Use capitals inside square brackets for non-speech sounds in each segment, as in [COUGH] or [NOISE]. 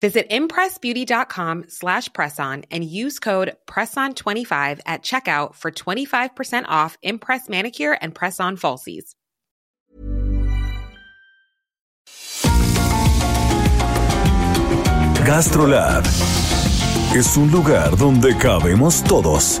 Visit impressbeauty.com slash presson and use code PRESSON25 at checkout for 25% off Impress Manicure and Press-On Falsies. GastroLab es un lugar donde cabemos todos.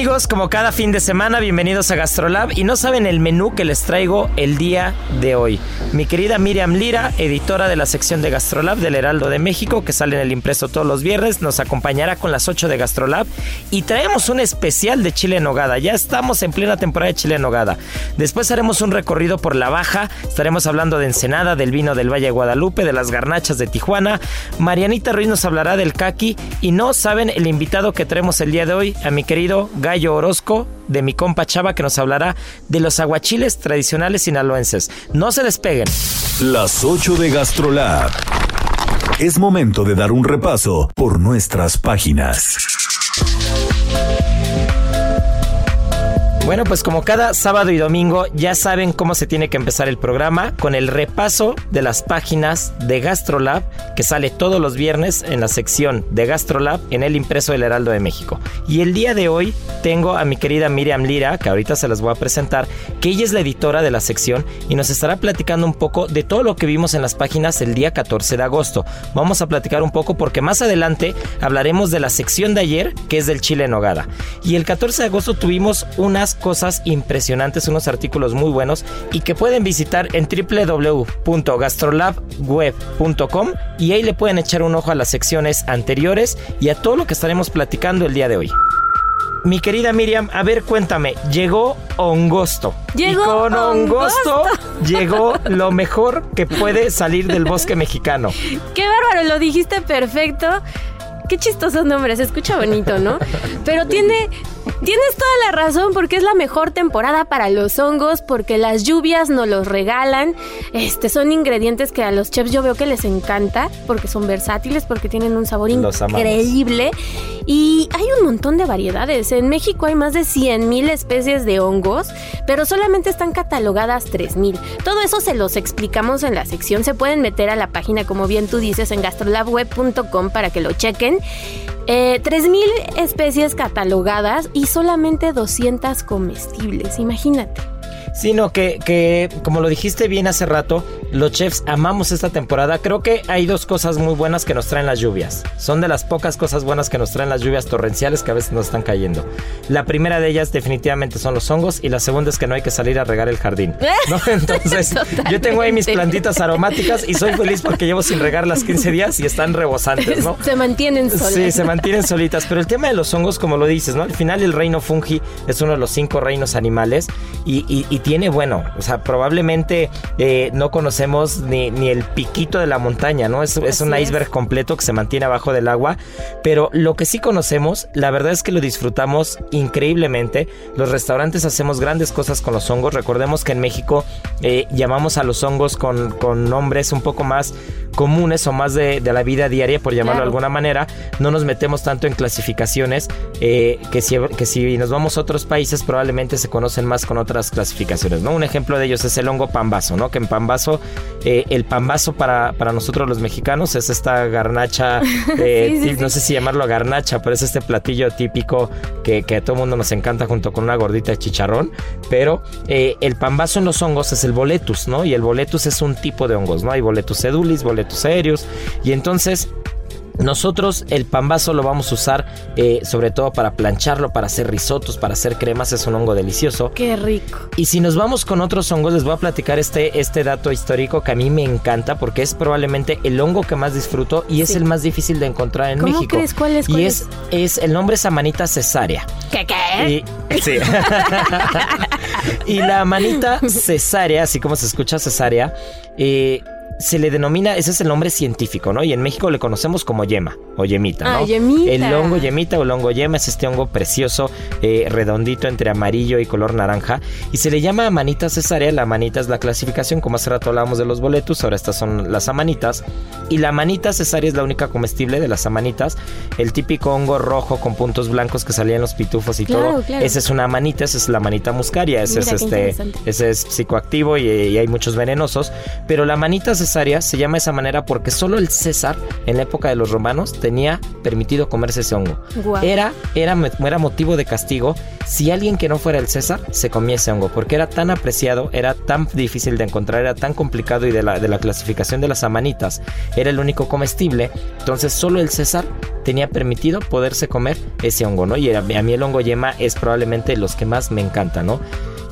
amigos, como cada fin de semana, bienvenidos a Gastrolab y no saben el menú que les traigo el día de hoy. Mi querida Miriam Lira, editora de la sección de Gastrolab del Heraldo de México, que sale en el impreso todos los viernes, nos acompañará con las 8 de Gastrolab y traemos un especial de chile en nogada. Ya estamos en plena temporada de chile en nogada. Después haremos un recorrido por la baja, estaremos hablando de Ensenada, del vino del Valle de Guadalupe, de las garnachas de Tijuana. Marianita Ruiz nos hablará del kaki y no saben el invitado que traemos el día de hoy, a mi querido Gallo Orozco de mi compa Chava que nos hablará de los aguachiles tradicionales sinaloenses. No se despeguen. Las 8 de Gastrolab. Es momento de dar un repaso por nuestras páginas. Bueno, pues como cada sábado y domingo ya saben cómo se tiene que empezar el programa con el repaso de las páginas de GastroLab que sale todos los viernes en la sección de GastroLab en el impreso del Heraldo de México. Y el día de hoy tengo a mi querida Miriam Lira, que ahorita se las voy a presentar, que ella es la editora de la sección y nos estará platicando un poco de todo lo que vimos en las páginas el día 14 de agosto. Vamos a platicar un poco porque más adelante hablaremos de la sección de ayer, que es del chile en nogada. Y el 14 de agosto tuvimos unas cosas impresionantes, unos artículos muy buenos y que pueden visitar en www.gastrolabweb.com y ahí le pueden echar un ojo a las secciones anteriores y a todo lo que estaremos platicando el día de hoy. Mi querida Miriam, a ver, cuéntame, llegó Ongosto. Llegó y con Ongosto [LAUGHS] llegó lo mejor que puede salir del bosque mexicano. Qué bárbaro, lo dijiste perfecto. Qué chistosos nombres, se escucha bonito, ¿no? Pero tiene, Tienes toda la razón porque es la mejor temporada para los hongos, porque las lluvias nos los regalan. Este son ingredientes que a los chefs yo veo que les encanta porque son versátiles, porque tienen un sabor increíble. Y hay un montón de variedades. En México hay más de 100 mil especies de hongos, pero solamente están catalogadas 3 mil. Todo eso se los explicamos en la sección. Se pueden meter a la página, como bien tú dices, en gastrolabweb.com para que lo chequen. Eh, 3.000 especies catalogadas y solamente 200 comestibles, imagínate. Sino que, que, como lo dijiste bien hace rato, los chefs amamos esta temporada. Creo que hay dos cosas muy buenas que nos traen las lluvias. Son de las pocas cosas buenas que nos traen las lluvias torrenciales que a veces nos están cayendo. La primera de ellas definitivamente son los hongos y la segunda es que no hay que salir a regar el jardín. [LAUGHS] Entonces, yo tengo ahí mis plantitas aromáticas y soy feliz porque llevo sin regar las 15 días y están rebosantes, ¿no? Se mantienen solitas. Sí, se mantienen solitas. Pero el tema de los hongos, como lo dices, ¿no? Al final el reino fungi es uno de los cinco reinos animales y, y tiene, bueno, o sea, probablemente eh, no conocemos ni, ni, el piquito de la montaña, ¿no? Es, es un iceberg es. completo que se mantiene abajo del agua, pero lo que sí conocemos, la verdad es que lo disfrutamos increíblemente. Los restaurantes hacemos grandes cosas con los hongos. Recordemos que en México eh, llamamos a los hongos con, con, nombres un poco más comunes o más de, de la vida diaria, por llamarlo claro. de alguna manera. No nos metemos tanto en clasificaciones eh, que, si, que si nos vamos a otros países probablemente se conocen más con otras clasificaciones. ¿No? Un ejemplo de ellos es el hongo pambazo, ¿no? Que en pambazo, eh, el pambazo para, para nosotros los mexicanos es esta garnacha, [LAUGHS] eh, sí, sí, no sé si llamarlo garnacha, pero es este platillo típico que, que, a todo mundo nos encanta junto con una gordita de chicharrón. Pero eh, el pambazo en los hongos es el boletus, ¿no? Y el boletus es un tipo de hongos, ¿no? Hay boletus edulis, boletus aéreos. Y entonces Nosotros el pambazo lo vamos a usar eh, sobre todo para plancharlo, para hacer risotos, para hacer cremas, es un hongo delicioso. Qué rico. Y si nos vamos con otros hongos, les voy a platicar este, este dato histórico que a mí me encanta porque es probablemente el hongo que más disfruto y es el más difícil de encontrar en ¿Cómo México. crees? ¿Cuál es? ¿Cuál y es, es el nombre es amanita cesárea. ¿Qué qué? Y, [LAUGHS] sí. [LAUGHS] y la manita [LAUGHS] cesárea, así como se escucha cesárea, eh, se le denomina, ese es el nombre científico, ¿no? Y en México le conocemos como yema o yemita, ¿no? Ah, yemita. El hongo yemita o el hongo yema es este hongo precioso, eh, redondito entre amarillo y color naranja. Y se le llama amanita cesárea. La amanita es la clasificación, como hace rato hablábamos de los boletos, ahora estas son las amanitas. Y la amanita cesárea es la única comestible de las amanitas. El típico hongo rojo con puntos blancos que salía en los pitufos y Claro, todo. claro. Esa es una amanita, esa es la amanita muscaria, ese Mira, es este, ese es psicoactivo y, y hay muchos venenosos. Pero la manita cesárea se llama de esa manera porque solo el César, en la época de los romanos, tenía permitido comerse ese hongo. Era, era, era motivo de castigo si alguien que no fuera el César se comía ese hongo, porque era tan apreciado, era tan difícil de encontrar, era tan complicado y de la, de la clasificación de las amanitas era el único comestible, entonces solo el César tenía permitido poderse comer ese hongo, ¿no? Y a, a mí el hongo yema es probablemente los que más me encantan, ¿no?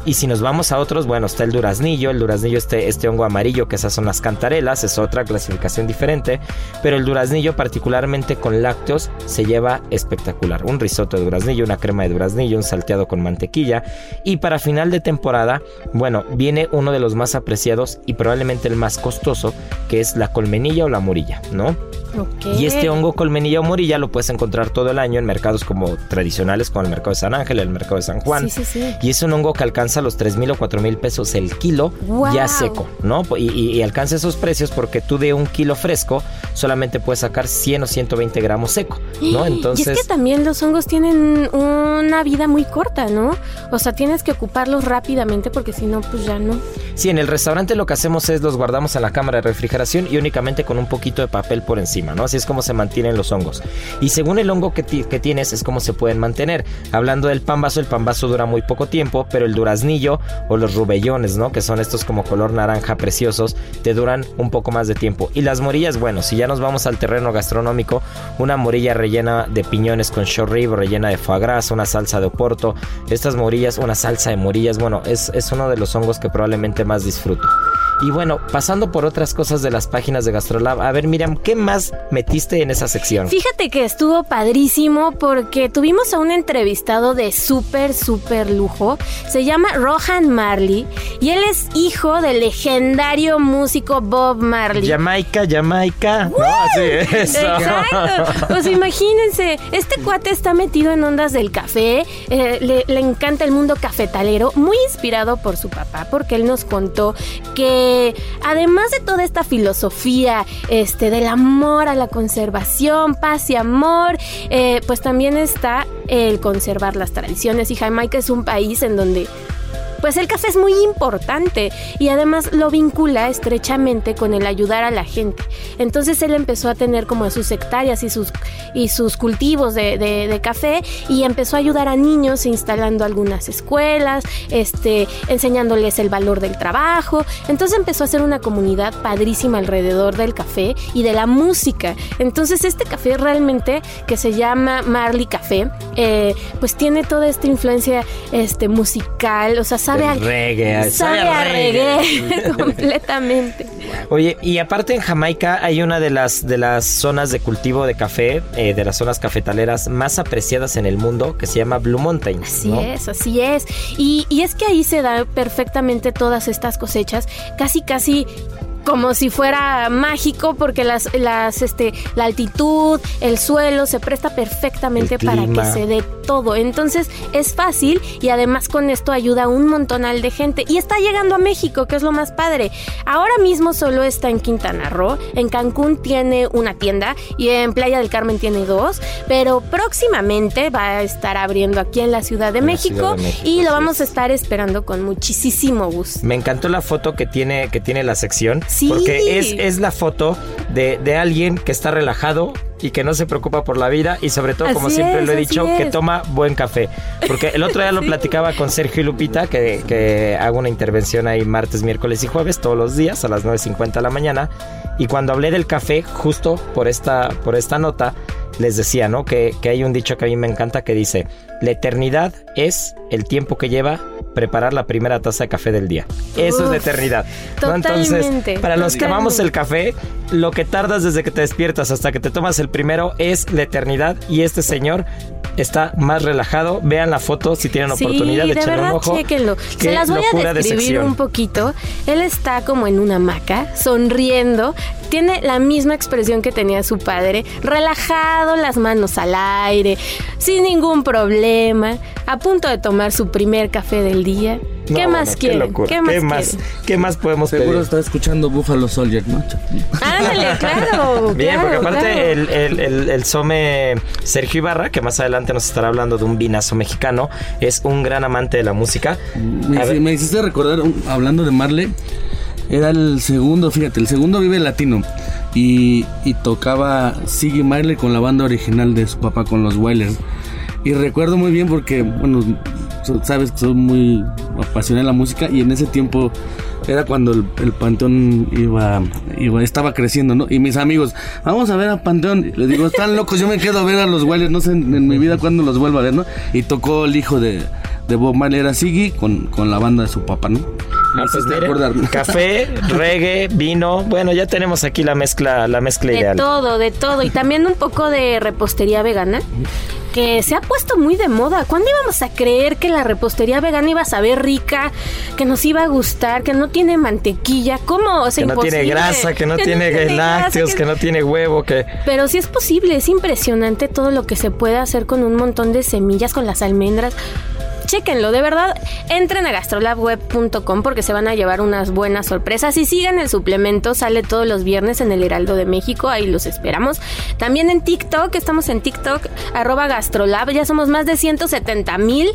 Y si nos vamos a otros, bueno, está el duraznillo, el duraznillo este, este hongo amarillo, que esas son las cantarelas, es otra clasificación diferente, pero el duraznillo particularmente con lácteos se lleva espectacular. Un risotto de duraznillo, una crema de duraznillo, un salteado con mantequilla. Y para final de temporada, bueno, viene uno de los más apreciados y probablemente el más costoso, que es la colmenilla o la morilla, ¿no? Y este hongo colmenilla o morilla lo puedes encontrar todo el año en mercados como tradicionales, como el mercado de San Ángel, el mercado de San Juan. Sí, sí, sí. Y es un hongo que alcanza los 3 mil o 4 mil pesos el kilo ya seco, ¿no? Y, y- y alcanza esos precios porque tú de un kilo fresco solamente puedes sacar 100 o 120 gramos seco, ¿no? [GASPS] Y Entonces... es que también los hongos tienen una vida muy corta, ¿no? O sea, tienes que ocuparlos rápidamente porque si no, pues ya no. Sí, en el restaurante lo que hacemos es los guardamos en la cámara de refrigeración y únicamente con un poquito de papel por encima, ¿no? Así es como se mantienen los hongos. Y según el hongo que, que tienes es como se pueden mantener. Hablando del pambazo, el pambazo dura muy poco tiempo, pero el duraznillo o los rubellones, ¿no? Que son estos como color naranja preciosos, te duran un poco más de tiempo. Y las morillas, bueno, si ya nos vamos al terreno gastronómico, una morilla rellena de piñones con short rib, rellena de foie gras, una salsa de oporto, estas morillas, una salsa de morillas, bueno, es, es uno de los hongos que probablemente más disfruto. Y bueno, pasando por otras cosas de las páginas de Gastrolab, a ver Miriam, ¿qué más metiste en esa sección? Fíjate que estuvo padrísimo porque tuvimos a un entrevistado de súper, súper lujo. Se llama Rohan Marley y él es hijo del legendario músico Bob Marley. Jamaica, Jamaica. No, así eso. Exacto. Pues imagínense, este cuate está metido en ondas del café, eh, le, le encanta el mundo cafetalero, muy inspirado por su papá, porque él nos contó que además de toda esta filosofía este, del amor a la conservación, paz y amor, eh, pues también está el conservar las tradiciones. Y Jamaica es un país en donde pues el café es muy importante y además lo vincula estrechamente con el ayudar a la gente. Entonces él empezó a tener como sus hectáreas y sus, y sus cultivos de, de- café y empezó a ayudar a niños instalando algunas escuelas, este, enseñándoles el valor del trabajo. Entonces empezó a hacer una comunidad padrísima alrededor del café y de la música. Entonces este café realmente que se llama Marley Café, eh, pues tiene toda esta influencia este, musical, o sea, sabe a reggae, sabe a reggae [LAUGHS] completamente. Oye, y aparte en Jamaica hay una de las, de las zonas de cultivo de café, eh, de las zonas cafetaleras más apreciadas en el mundo, que se llama Blue Mountain. Así ¿no? es, así es. Y, y es que ahí se da perfectamente todas estas cosechas, casi, casi como si fuera mágico porque las, las, este, la altitud, el suelo se presta perfectamente para que se dé todo. Entonces es fácil y además con esto ayuda a un montonal de gente. Y está llegando a México, que es lo más padre. Ahora mismo solo está en Quintana Roo, en Cancún tiene una tienda y en Playa del Carmen tiene dos, pero próximamente va a estar abriendo aquí en la Ciudad de, México, Ciudad de México, y lo vamos a es. estar esperando con muchísimo gusto. Me encantó la foto que tiene, que tiene la sección. Sí. Porque es, es la foto de, de alguien que está relajado y que no se preocupa por la vida y sobre todo, como siempre es, lo he dicho, que toma buen café. Porque el otro día lo [LAUGHS] platicaba con Sergio y Lupita, que, que hago una intervención ahí martes, miércoles y jueves, todos los días a las 9.50 de la mañana. Y cuando hablé del café, justo por esta, por esta nota, les decía, ¿no? Que, que hay un dicho que a mí me encanta que dice, la eternidad es el tiempo que lleva preparar la primera taza de café del día. Eso es la eternidad. ¿no? Entonces, para los que amamos el café, lo que tardas desde que te despiertas hasta que te tomas el primero es la eternidad y este señor está más relajado. Vean la foto si tienen Sí, oportunidad de de echarle un verdad, ojo. chéquenlo. Qué Se las voy a de describir sección. un poquito. Él está como en una hamaca, sonriendo. Tiene la misma expresión que tenía su padre, relajado, las manos al aire, sin ningún problema, a punto de tomar su primer café del día. No, ¿Qué bueno, más quieren? locura. ¿Qué más ¿Qué más, quieren? ¿Qué más podemos Seguro pedir? está escuchando Buffalo Soldier, ¿no? Ándale, [LAUGHS] claro. Bien, claro, porque aparte claro. el, el, el- el Some Sergio Ibarra, que más adelante nos estará hablando de un vinazo mexicano, es un gran amante de la música. Me, hiciste recordar, un- hablando de Marley, era el segundo, fíjate, el segundo Vive Latino. Y, y tocaba Siggy Marley con la banda original de su papá, con los Wailers. Y recuerdo muy bien porque, bueno, sabes que soy muy apasionado de la música y en ese tiempo era cuando el, el Panteón iba, iba, estaba creciendo, ¿no? Y mis amigos, vamos a ver a Panteón. Les digo, están locos, yo me quedo a ver a los Wailers, no sé en, en mi vida cuándo los vuelvo a ver, ¿no? Y tocó el hijo de, de Bob Marley, era Siggy, con, con la banda de su papá, ¿no? Ah, pues café, reggae, vino. Bueno, ya tenemos aquí la mezcla, la mezcla De ideal. todo, de todo. Y también un poco de repostería vegana. Que se ha puesto muy de moda. ¿Cuándo íbamos a creer que la repostería vegana iba a saber rica? Que nos iba a gustar, que no tiene mantequilla. ¿Cómo? O sea, Que no tiene grasa, que no [LAUGHS] tiene grasa, lácteos, que no tiene huevo, que... Pero sí es posible, es impresionante todo lo que se puede hacer con un montón de semillas, con las almendras. Chéquenlo, de verdad, entren a gastrolabweb.com porque se van a llevar unas buenas sorpresas y sigan el suplemento, sale todos los viernes en el Heraldo de México, ahí los esperamos. También en TikTok, estamos en TikTok, arroba gastrolab, ya somos más de 170 mil.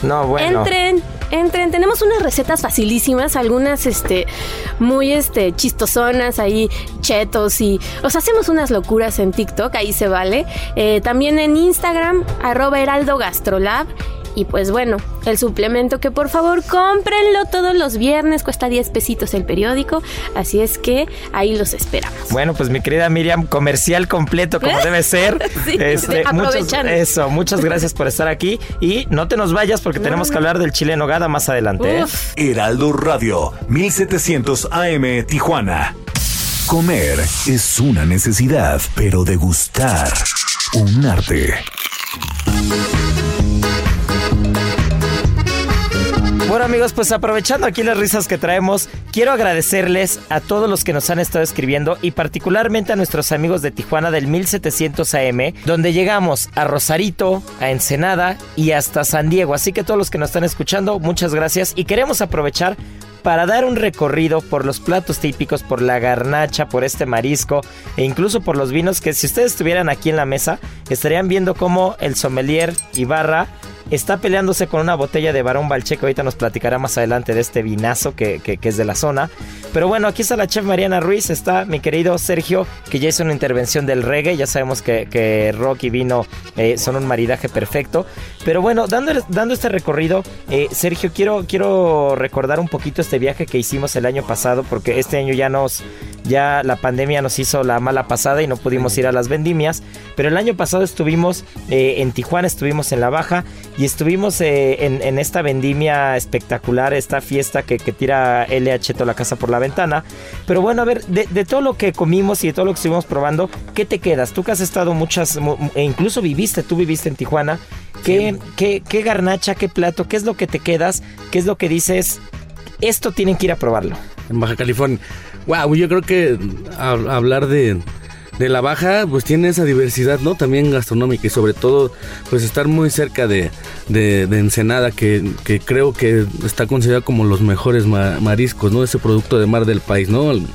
No, bueno. Entren, entren. Tenemos unas recetas facilísimas, algunas este muy este chistosonas ahí, chetos y os hacemos unas locuras en TikTok, ahí se vale. Eh, también en Instagram, arroba heraldo gastrolab. Y pues bueno, el suplemento que por favor cómprenlo todos los viernes, cuesta 10 pesitos el periódico, así es que ahí los esperamos. Bueno, pues mi querida Miriam, comercial completo como debe ser. [LAUGHS] Este, Sí, muchas, aprovechando. eso, muchas [LAUGHS] gracias por estar aquí y no te nos vayas porque tenemos que hablar del chile en nogada más adelante. ¿eh? Heraldo Radio, 1700 AM Tijuana. Comer es una necesidad, pero degustar un arte. Amigos, pues aprovechando aquí las risas que traemos, quiero agradecerles a todos los que nos han estado escribiendo y particularmente a nuestros amigos de Tijuana del 1700 AM, donde llegamos a Rosarito, a Ensenada y hasta San Diego. Así que todos los que nos están escuchando, muchas gracias y queremos aprovechar para dar un recorrido por los platos típicos, por la garnacha, por este marisco e incluso por los vinos que si ustedes estuvieran aquí en la mesa estarían viendo cómo el sommelier Ibarra está peleándose con una botella de Barón Balcheco. Ahorita nos platicará más adelante de este vinazo que, que- es de la zona. Pero bueno, aquí está la chef Mariana Ruiz, está mi querido Sergio, que ya hizo una intervención del reggae. Ya sabemos que, que rock y vino eh, son un maridaje perfecto. Pero bueno, dando, dando este recorrido, eh, Sergio, quiero, quiero recordar un poquito este viaje que hicimos el año pasado, porque este año ya nos, ya la pandemia nos hizo la mala pasada y no pudimos ir a las vendimias. Pero el año pasado estuvimos eh, en Tijuana, estuvimos en La Baja estuvimos eh, en, en esta vendimia espectacular, esta fiesta que, que tira LH toda la casa por la ventana. Pero bueno, a ver, de, de todo lo que comimos y de todo lo que estuvimos probando, ¿qué te quedas? Tú que has estado muchas, mu- e incluso viviste, tú viviste en Tijuana. ¿Qué, qué, qué garnacha, qué plato, qué es lo que te quedas? ¿Qué es lo que dices? Esto tienen que ir a probarlo. en Baja California. Wow, yo creo que a- hablar de, de la Baja, pues tiene esa diversidad, ¿no? También gastronómica y sobre todo, pues estar muy cerca de, de, de Ensenada, que, que creo que está considerado como los mejores ma- mariscos, ¿no? Ese producto de mar del país, ¿no? Al-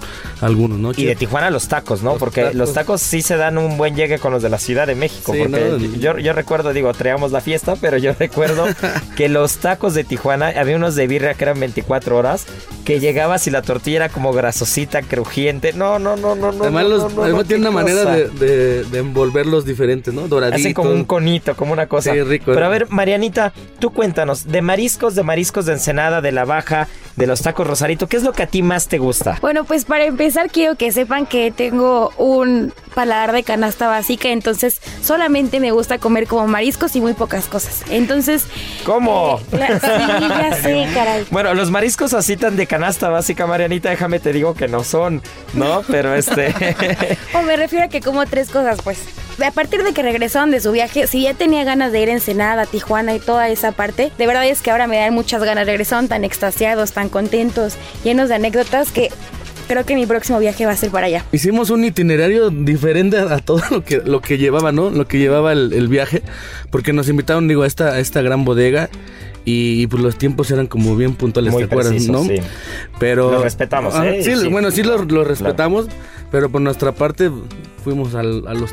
Algunos, ¿no? Y de Tijuana los tacos, ¿no? Los porque tacos. los tacos sí se dan un buen llegue con los de la Ciudad de México. Sí, porque ¿no? yo, yo recuerdo, digo, traíamos la fiesta, pero yo [LAUGHS] recuerdo que los tacos de Tijuana, había unos de birria que eran 24 horas, que llegabas y la tortilla era como grasosita, crujiente. No, no, no, no, no. Además, no, los, no, no, tiene una manera de, de, de envolverlos diferentes, ¿no? Doraditos. Hacen como un conito, como una cosa. Sí, rico. Pero a ver, Marianita, tú cuéntanos, de mariscos, de mariscos de Ensenada, de la Baja, de los tacos Rosarito. ¿Qué es lo que a ti más te gusta? Bueno, pues para empezar quiero que sepan que tengo un paladar de canasta básica, entonces solamente me gusta comer como mariscos y muy pocas cosas. Entonces... ¿Cómo? eh, la- sí, ya sé, [LAUGHS] caray. Bueno, los mariscos así tan de canasta básica, Marianita, déjame te digo que no son, ¿no? Pero este... [LAUGHS] O me refiero a que como tres cosas, pues. A partir de que regresaron de su viaje, si ya tenía ganas de ir a Ensenada, Tijuana y toda esa parte, de verdad es que ahora me dan muchas ganas. Regresaron tan extasiados, tan contentos, llenos de anécdotas que creo que mi próximo viaje va a ser para allá. Hicimos un itinerario diferente a, todo lo que, lo que llevaba, ¿no? Lo que llevaba el, el viaje, porque nos invitaron, digo, a esta, a esta gran bodega y, y, pues los tiempos eran como bien puntuales, Muy ¿te acuerdas, precisos, no? sí. Pero... Lo respetamos, Ah, ¿eh? Sí, Sí. bueno, sí lo, lo respetamos, pero por nuestra parte fuimos al- a, los,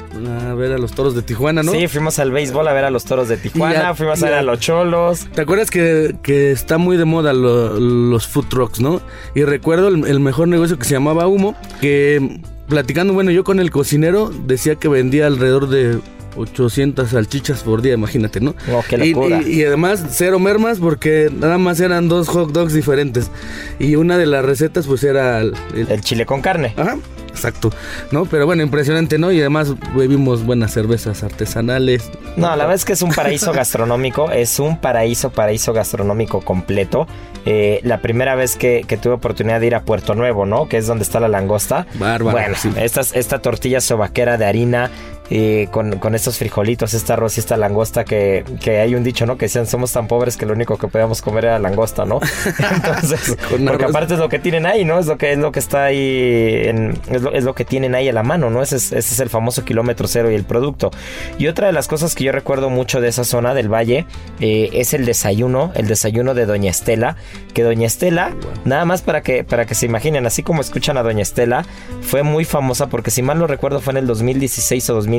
a ver a los toros de Tijuana, ¿no? Sí, fuimos al béisbol a ver a los toros de Tijuana, a- fuimos a ver a- a los cholos. ¿Te acuerdas que, que está muy de moda lo- los food trucks, no? Y recuerdo el, el mejor negocio que se llamaba Humo, que platicando, bueno, yo con el cocinero decía que vendía alrededor de 800 salchichas por día, imagínate, ¿no? Oh, qué Y- locura. Y, y además cero mermas porque nada más eran dos hot dogs diferentes. Y una de las recetas pues era el, chile con carne. Ajá, exacto, ¿no? Pero bueno, impresionante, ¿no? Y además bebimos buenas cervezas artesanales. No, la verdad es que es un paraíso [LAUGHS] gastronómico, es un paraíso, paraíso gastronómico completo. Eh, la primera vez que, que tuve oportunidad de ir a Puerto Nuevo, ¿no? Que es donde está la langosta. Bárbaro, Bueno, sí. estas- esta tortilla sobaquera de harina eh, con, con estos frijolitos, este arroz y esta langosta que, que hay un dicho, ¿no? Que decían, somos tan pobres que lo único que podíamos comer era langosta, ¿no? [LAUGHS] Entonces, porque aparte es lo que tienen ahí, ¿no? Es lo que, es lo que está ahí, en- es, lo, es lo que tienen ahí a la mano, ¿no? Ese es, ese es el famoso kilómetro cero y el producto. Y otra de las cosas que yo recuerdo mucho de esa zona del valle eh, es el desayuno, el desayuno de Doña Estela, que Doña Estela, nada más para que, para que se imaginen, así como escuchan a Doña Estela, fue muy famosa porque si mal no recuerdo fue en el 2016 o 2017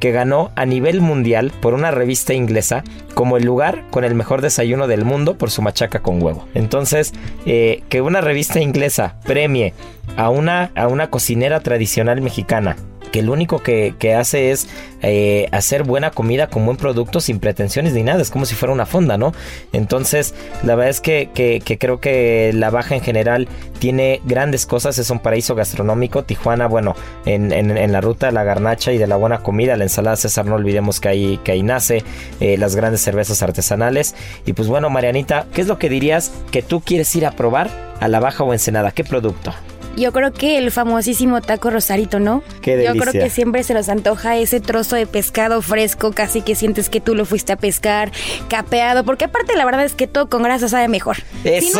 que ganó a nivel mundial por una revista inglesa como el lugar con el mejor desayuno del mundo por su machaca con huevo. Entonces, eh, que una revista inglesa premie a una, a una cocinera tradicional mexicana que lo único que, que hace es eh, hacer buena comida con buen producto sin pretensiones ni nada, es como si fuera una fonda, ¿no? Entonces, la verdad es que, que- que creo que la baja en general tiene grandes cosas, es un paraíso gastronómico, Tijuana, bueno, en, en- la ruta de la garnacha y de la buena comida, la ensalada César, no olvidemos que ahí, que ahí nace, eh, las grandes cervezas artesanales, y pues bueno, Marianita, ¿qué es lo que dirías que tú quieres ir a probar a la baja o ensenada? ¿Qué producto? Yo creo que el famosísimo taco rosarito, ¿no? Qué Yo delicia. creo que siempre se nos antoja ese trozo de pescado fresco, casi que sientes que tú lo fuiste a pescar, capeado, porque aparte la verdad es que todo con grasa sabe mejor. Si Eso.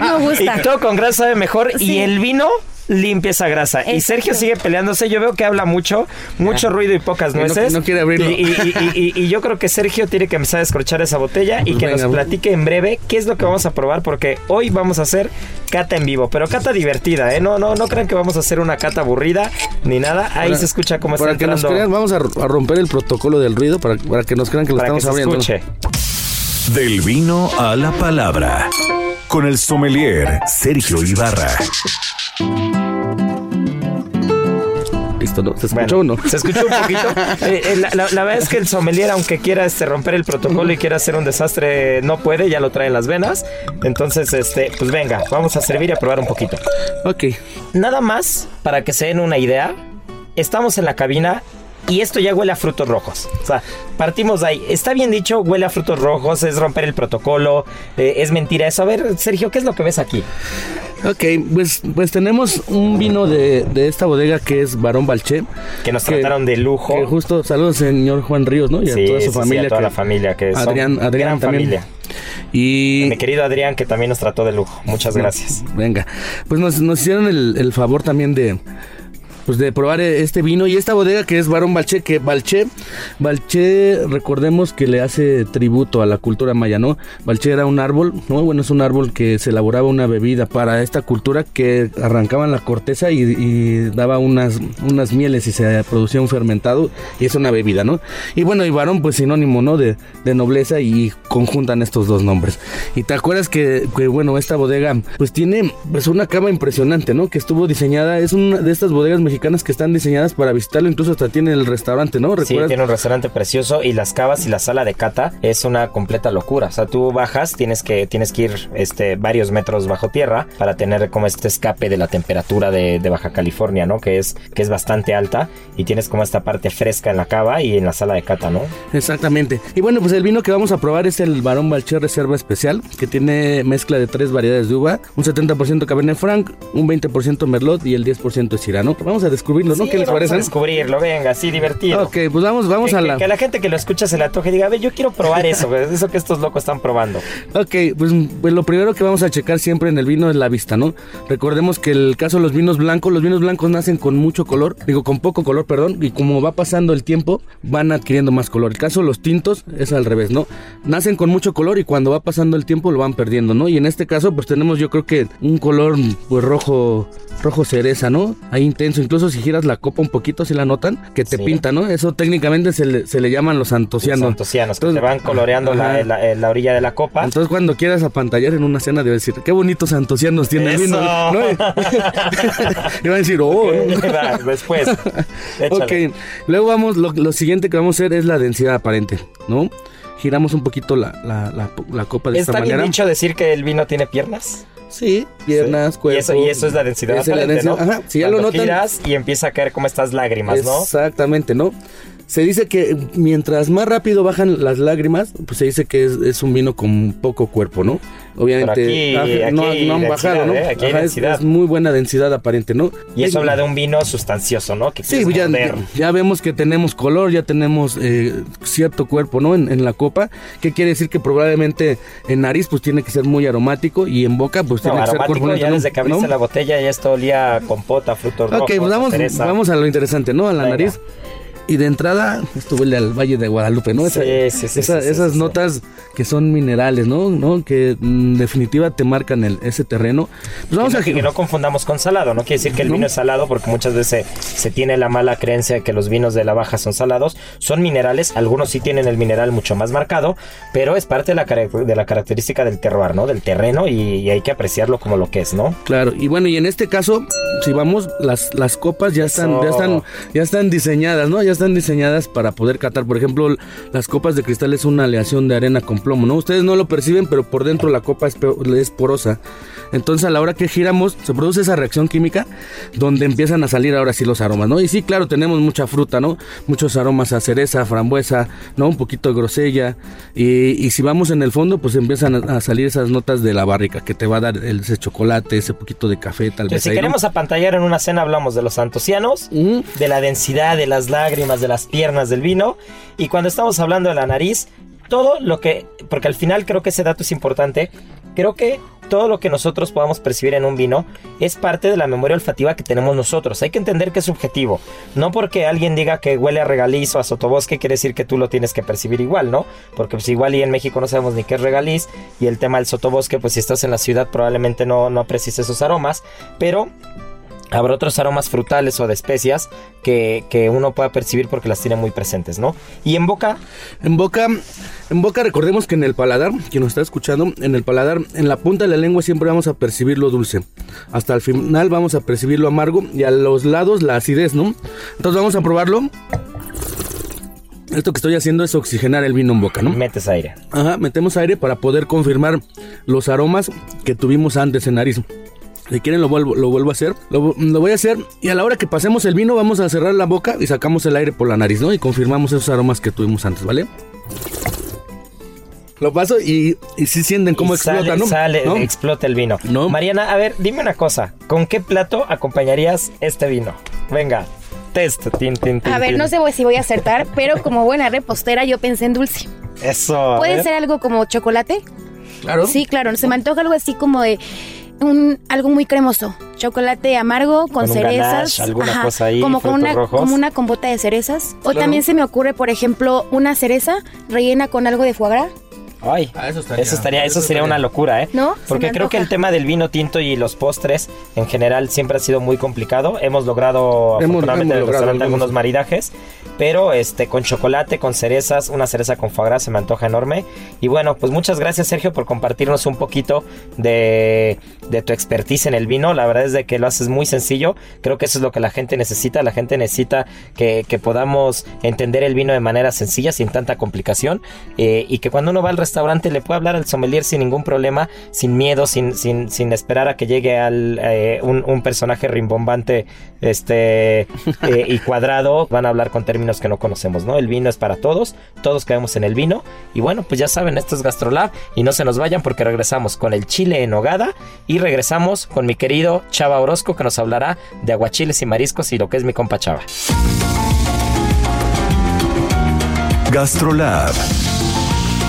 no me gusta. Y todo con grasa sabe mejor. Y el vino limpia esa grasa. Y. Sergio sigue peleándose. Yo veo que habla mucho, mucho ruido y pocas no- nueces. no quiere abrirlo. Y, y- y- y- y yo creo que Sergio tiene que empezar a escorchar esa botella y Pues que venga, nos platique en breve qué es lo que vamos a probar. Porque hoy vamos a hacer cata en vivo. Pero cata divertida, ¿eh? No, no, no crean que vamos a hacer una cata aburrida ni nada. Ahí Para- se escucha cómo está Para que nos crean, vamos a, a romper el protocolo del ruido para, para que nos crean que lo para que estamos se abriendo. escuche. Del vino a la palabra. Con el sommelier Sergio Ibarra. ¿No? ¿Se escuchó o no? Se escuchó un poquito. [LAUGHS] Eh, eh, la, la- la verdad es que el sommelier, aunque quiera este, romper el protocolo y quiera hacer un desastre, no puede, ya lo trae en las venas. Entonces, este, pues venga, vamos a servir y a probar un poquito. Ok. Nada más, para que se den una idea, estamos en la cabina y esto ya huele a frutos rojos. O sea, partimos de ahí. Está bien dicho, huele a frutos rojos, es romper el protocolo, eh, es mentira eso. A ver, Sergio, ¿qué es lo que ves aquí? Ok, pues, pues tenemos un vino de, de esta bodega que es Barón Balché. Que nos trataron de lujo. Que justo, saludos señor Juan Ríos, ¿no? Y a Sí, toda sí, su sí, familia. a toda que- la familia, que son Adrián, Adrián gran también. familia. Y... Mi querido Adrián, que también nos trató de lujo. Muchas gracias. Venga, pues nos, nos hicieron el, el favor también de pues de probar este vino y esta bodega que es Barón Balché, que Balché, Balché, recordemos que le hace tributo a la cultura maya, ¿no? Balché era un árbol, ¿no? Bueno, es un árbol que se elaboraba una bebida para esta cultura que arrancaban la corteza y, daba unas, unas mieles y se producía un fermentado y es una bebida, ¿no? Y bueno, y Barón pues sinónimo, ¿no? De, nobleza y conjuntan estos dos nombres. Y te acuerdas que, que, bueno, esta bodega pues tiene pues una cava impresionante, ¿no? Que estuvo diseñada, es una de estas bodegas mexicanas mexicanas que están diseñadas para visitarlo, incluso hasta tiene el restaurante, ¿no? Sí, tiene un restaurante precioso y las cavas y la sala de cata es una completa locura. O sea, tú bajas, tienes que, tienes que ir este, varios metros bajo tierra para tener como este escape de la temperatura de, de Baja California, ¿no? Que es, que es bastante alta y tienes como esta parte fresca en la cava y en la sala de cata, ¿no? Exactamente. Y bueno, pues el vino que vamos a probar es el Barón Balcher Reserva Especial, que tiene mezcla de tres variedades de uva, un 70% Cabernet Franc, un 20% Merlot y el 10% es Cirano. Vamos a descubrirlo, ¿no? Sí, ¿Qué les vamos parece? a descubrirlo, venga, sí, divertido. Ok, pues vamos, vamos que, a que- la... que la gente que lo escucha se le antoje y diga, a ver, yo quiero probar eso, [LAUGHS] eso que estos locos están probando. Ok, pues, pues lo primero que vamos a checar siempre en el vino es la vista, ¿no? Recordemos que el caso de los vinos blancos, los vinos blancos nacen con mucho color, digo con poco color, perdón, y como va pasando el tiempo van adquiriendo más color. El caso de los tintos es al revés, ¿no? Nacen con mucho color y cuando va pasando el tiempo lo van perdiendo, ¿no? Y en este caso pues tenemos yo creo que un color pues rojo, rojo cereza, ¿no? Ahí intenso, incluso si giras la copa un poquito si la notan, que te Sí. pinta, ¿no? Eso técnicamente se le, se le llaman los Los antocianos. antocianos, que Entonces, te van coloreando la, ajá. la- la orilla de la copa. Entonces cuando quieras apantallar en una cena debes decir, qué bonitos antocianos tiene el vino. [LAUGHS] ¿no? [LAUGHS] y van a decir, oh. Después, [LAUGHS] échale. Ok, luego vamos, lo, lo siguiente que vamos a hacer es la densidad aparente, ¿no? Giramos un poquito la, la, la, la copa de ¿Está esta bien manera. dicho decir que el vino tiene piernas? Sí, piernas, Sí. cuerpo. Y eso, y eso es la densidad es la aparente, densidad, ¿no? Ajá, si ya Cuando lo notan. giras y empieza a caer como estas lágrimas, ¿no? Exactamente, ¿no? Se dice que mientras más rápido bajan las lágrimas, pues se dice que es, es un vino con poco cuerpo, ¿no? Obviamente Pero aquí- no, aquí hay no han bajado, ¿no? ¿eh? Aquí Ajá, es- muy buena densidad aparente, ¿no? Y eso habla de un vino sustancioso, ¿no? Que Sí, quieres ya, ya vemos que tenemos color, ya tenemos eh, cierto cuerpo, ¿no? En, en la copa, que quiere decir que probablemente en nariz pues tiene que ser muy aromático y en boca pues No, tiene que ser corpulento, ya ¿no? desde que abriste ¿No? la botella ya esto olía a compota, frutos rojos, Ok, pues vamos, vamos a lo interesante, ¿no? A la Venga. nariz. Y de entrada, esto huele al Valle de Guadalupe, ¿no? Esa- Sí, sí, sí, esa- sí, sí, esas notas que son minerales, ¿no? ¿No? Que mm, en definitiva te marcan el, ese terreno. Pues vamos que, a no, que no confundamos con salado, no quiere decir que el No. vino es salado porque muchas veces se tiene la mala creencia de que los vinos de la baja son salados, son minerales, algunos sí tienen el mineral mucho más marcado, pero es parte de la, de la característica del terroir, ¿no? Del terreno y, y hay que apreciarlo como lo que es, ¿no? Claro, y bueno, y en este caso, si vamos, las, las copas ya están, Eso. ya están, ya están diseñadas, ¿no? Ya están diseñadas para poder catar. Por ejemplo, las copas de cristal es una aleación de arena con plomo, ¿no? Ustedes no lo perciben, pero por dentro la copa es, porosa. Entonces a la hora que giramos, se produce esa reacción química donde empiezan a salir ahora sí los aromas, ¿no? Y sí, claro, tenemos mucha fruta, ¿no? Muchos aromas a cereza, frambuesa, ¿no? Un poquito de grosella. Y, y si vamos en el fondo, pues empiezan a, a salir esas notas de la barrica que te va a dar ese chocolate, ese poquito de café, tal Entonces, vez. si ahí, ¿no? queremos apantallar en una cena, hablamos de los antocianos, Ujú. de la densidad, de las lágrimas, de las piernas del vino. Y cuando estamos hablando de la nariz, todo lo que, porque al final creo que ese dato es importante, creo que todo lo que nosotros podamos percibir en un vino es parte de la memoria olfativa que tenemos nosotros. Hay que entender que es subjetivo. No porque alguien diga que huele a regaliz o a sotobosque quiere decir que tú lo tienes que percibir igual, ¿no? Porque pues igual y en México no sabemos ni qué es regaliz y el tema del sotobosque, pues si estás en la ciudad probablemente no, no aprecies esos aromas, pero Habrá otros aromas frutales o de especias que, que uno pueda percibir porque las tiene muy presentes, ¿no? Y en boca, En boca, en boca recordemos que en el paladar, quien nos está escuchando, en el paladar, en la punta de la lengua siempre vamos a percibir lo dulce. Hasta el final vamos a percibir lo amargo y a los lados la acidez, ¿no? Entonces vamos a probarlo. Esto que estoy haciendo es oxigenar el vino en boca, ¿no? metes aire. Ajá, metemos aire para poder confirmar los aromas que tuvimos antes en nariz. Si quieren lo vuelvo, lo vuelvo a hacer. Lo, lo voy a hacer y a la hora que pasemos el vino vamos a cerrar la boca y sacamos el aire por la nariz, ¿no? Y confirmamos esos aromas que tuvimos antes, ¿vale? Lo paso y, y sí sienten cómo Y explota, sale, ¿no? sale, ¿No? explota el vino. No. Mariana, a ver, dime una cosa. ¿Con qué plato acompañarías este vino? Venga, test. Tin, tin, tin, A ver, tin. no sé si voy a acertar, pero como buena repostera yo pensé en dulce. Eso. ¿Puede ver. ser algo como chocolate? Claro. Sí, claro. Se me antoja algo así como de un algo muy cremoso. Chocolate amargo con, cerezas. ganache, alguna cosa ahí, Como con una, rojos. como una compota de cerezas. O Claro. también se me ocurre, por ejemplo, una cereza rellena con algo de foie gras. Ay, Ah, eso eso estaría- estaría, eso, eso sería estaría. una locura, ¿eh? ¿No? Porque creo que el tema del vino tinto y los postres en general siempre ha sido muy complicado. Hemos logrado Hemos- afortunadamente hemos en el logrado restaurante algunos. algunos maridajes, pero este con chocolate, con cerezas, una cereza con foie gras se me antoja enorme. Y bueno, pues muchas gracias Sergio por compartirnos un poquito de, de tu expertise en el vino. La verdad es de que lo haces muy sencillo. Creo que eso es lo que la gente necesita. La gente necesita que, que podamos entender el vino de manera sencilla, sin tanta complicación. eh, y que cuando uno va al restaurante le pueda hablar al sommelier sin ningún problema, sin miedo, sin, sin, sin esperar a que llegue al, eh, un, un personaje rimbombante este, eh, y cuadrado. Van a hablar con términos que no conocemos, ¿no? El vino es para todos. Todos caemos en el vino. Y bueno, pues ya saben, esto es Gastrolab. Y no se nos vayan porque regresamos con el chile en hogada. Y regresamos con mi querido Chava Orozco que nos hablará de aguachiles y mariscos y lo que es mi compa Chava. Gastrolab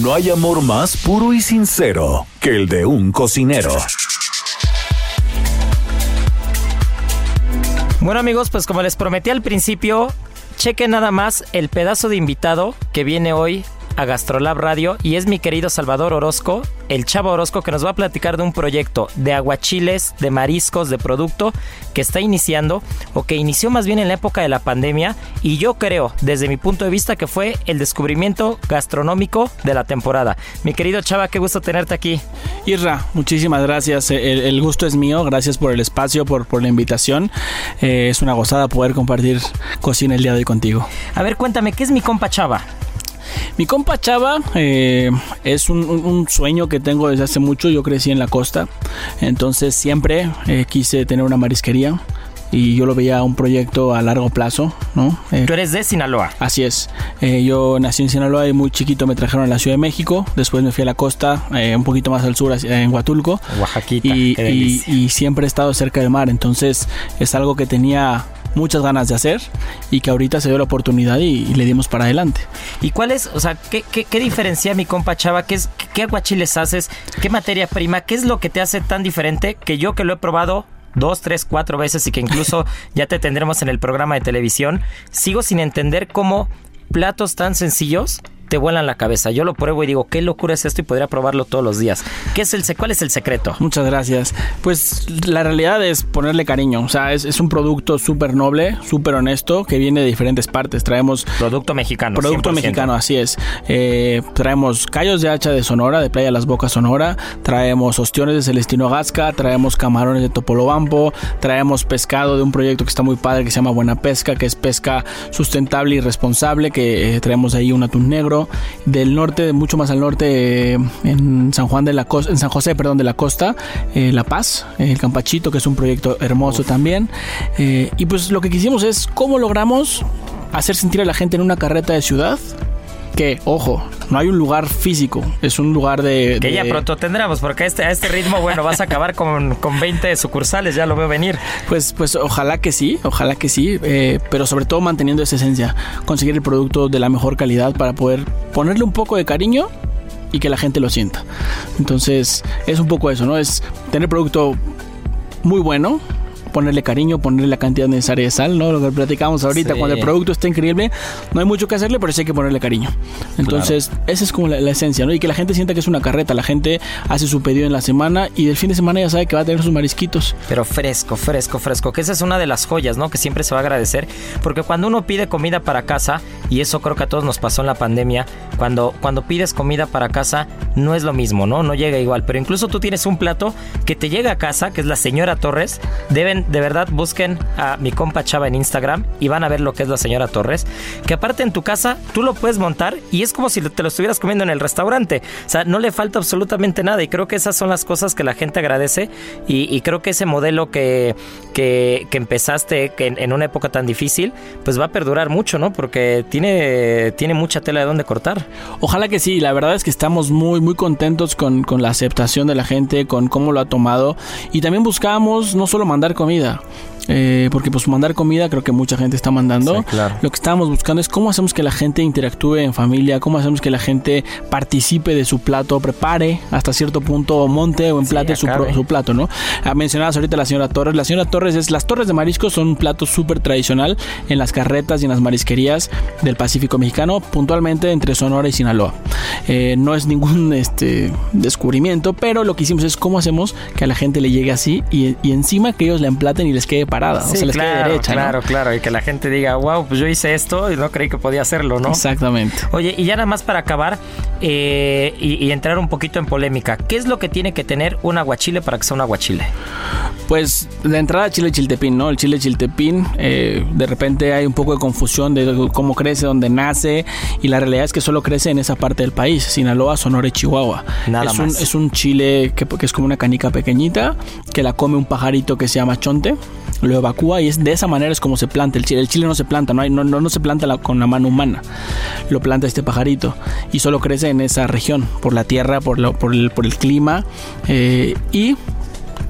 No hay amor más puro y sincero que el de un cocinero. Bueno amigos, pues como les prometí al principio, chequen nada más el pedazo de invitado que viene hoy a Gastrolab Radio y es mi querido Salvador Orozco, el chavo Orozco que nos va a platicar de un proyecto de aguachiles, de mariscos, de producto que está iniciando o que inició más bien en la época de la pandemia y yo creo, desde mi punto de vista, que fue el descubrimiento gastronómico de la temporada. Mi querido Chava, qué gusto tenerte aquí. Irra, muchísimas gracias. El, el gusto es mío. Gracias por el espacio, por, por la invitación. Eh, es una gozada poder compartir cocina el día de hoy contigo. A ver, cuéntame, ¿qué es mi compa Chava? Mi compa Chava eh, es un, sueño que tengo desde hace mucho. Yo crecí en la costa, entonces siempre eh, quise tener una marisquería y yo lo veía un proyecto a largo plazo, ¿no? Eh, Tú eres de Sinaloa. Así es. Eh, yo nací en Sinaloa y muy chiquito me trajeron a la Ciudad de México. Después me fui a la costa, eh, un poquito más al sur, en Huatulco. Oaxaquita, Y, qué y- y siempre he estado cerca del mar. Entonces es algo que tenía muchas ganas de hacer y que ahorita se dio la oportunidad y, y le dimos para adelante. ¿Y cuál es, o sea, qué, qué, qué diferencia mi compa Chava? ¿Qué, es, ¿Qué aguachiles haces? ¿Qué materia prima? ¿Qué es lo que te hace tan diferente que yo que lo he probado dos, tres, cuatro veces y que incluso [LAUGHS] ya te tendremos en el programa de televisión, sigo sin entender cómo platos tan sencillos te vuelan la cabeza. Yo lo pruebo y digo, qué locura es esto y podría probarlo todos los días. ¿Qué es el, se- ¿Cuál es el secreto? Muchas gracias. Pues la realidad es ponerle cariño. O sea, es, es un producto súper noble, súper honesto, que viene de diferentes partes. Traemos Producto mexicano. Producto 100%. mexicano, así es. Eh, traemos callos de hacha de Sonora, de Playa Las Bocas, Sonora. Traemos ostiones de Celestino Gasca. Traemos camarones de Topolobampo. Traemos pescado de un proyecto que está muy padre que se llama Buena Pesca, que es pesca sustentable y responsable. Que eh, traemos ahí un atún negro. Del norte, mucho más al norte, eh, en San Juan de la Costa, en San José, perdón, de la Costa, eh, La Paz, el Campachito, que es un proyecto hermoso también. Eh, y pues lo que quisimos es cómo logramos hacer sentir a la gente en una carreta de ciudad que, ojo, no hay un lugar físico, es un lugar de... Que de- ya pronto tendremos, porque a este, a este ritmo, bueno, vas a acabar con, con 20 sucursales, ya lo veo venir. Pues, pues ojalá que sí, ojalá que sí, eh, pero sobre todo manteniendo esa esencia, conseguir el producto de la mejor calidad para poder ponerle un poco de cariño y que la gente lo sienta. Entonces, es un poco eso, ¿no? Es tener producto muy bueno, ponerle cariño, ponerle la cantidad necesaria de sal, ¿no? Lo que platicamos ahorita, Sí. cuando el producto está increíble, no hay mucho que hacerle, pero sí hay que ponerle cariño. Entonces, esa es como la, la esencia, ¿no? Y que la gente sienta que es una carreta, la gente hace su pedido en la semana y del fin de semana ya sabe que va a tener sus marisquitos. Pero fresco, fresco, fresco. Que esa es una de las joyas, ¿no? Que siempre se va a agradecer. Porque cuando uno pide comida para casa, y eso creo que a todos nos pasó en la pandemia, cuando, cuando pides comida para casa, no es lo mismo, ¿no? No llega igual. Pero incluso tú tienes un plato que te llega a casa, que es la señora Torres. Deben De verdad, busquen a mi compa Chava en Instagram y van a ver lo que es la señora Torres. Que aparte en tu casa tú lo puedes montar y es como si te lo estuvieras comiendo en el restaurante. O sea, no le falta absolutamente nada y creo que esas son las cosas que la gente agradece y, creo que ese modelo que, que, empezaste que en, una época tan difícil, pues va a perdurar mucho, ¿no? Porque tiene, tiene mucha tela de dónde cortar. Ojalá que sí, la verdad es que estamos muy, muy contentos con, con la aceptación de la gente, con cómo lo ha tomado y también buscamos no solo mandar comida, comida eh, porque pues mandar comida creo que mucha gente está mandando. Lo que estábamos buscando es cómo hacemos que la gente interactúe en familia, cómo hacemos que la gente participe de su plato, prepare hasta cierto punto, monte o emplate su, su, plato, ¿no? Ah, mencionabas ahorita la señora Torres. La señora Torres es, las torres de mariscos son un plato súper tradicional en las carretas y en las marisquerías del Pacífico mexicano, puntualmente entre Sonora y Sinaloa. Eh, no es ningún [LAUGHS] este, descubrimiento, pero lo que hicimos es cómo hacemos que a la gente le llegue así y, y encima que ellos la emplaten y les quede parada, o sea, les claro, derecha. Claro, claro, y que la gente diga, wow, pues yo hice esto y no creí que podía hacerlo, ¿no? Exactamente. Oye, y ya nada más para acabar eh, y, entrar un poquito en polémica, ¿qué es lo que tiene que tener un aguachile para que sea un aguachile? Pues de entrada chile chiltepín, ¿no? El chile chiltepín, eh, de repente hay un poco de confusión de cómo crece, dónde nace, y la realidad es que solo crece en esa parte del país, Sinaloa, Sonora y Chihuahua. Nada es más. Un, es un chile que, que es como una canica pequeñita, que la come un pajarito que se llama chonte lo evacúa y es de esa manera es como se planta el chile. El chile no se planta, no, hay, no, no, se planta con la mano humana, lo planta este pajarito y solo crece en esa región, por la tierra, por, lo, por, el, por el clima eh, y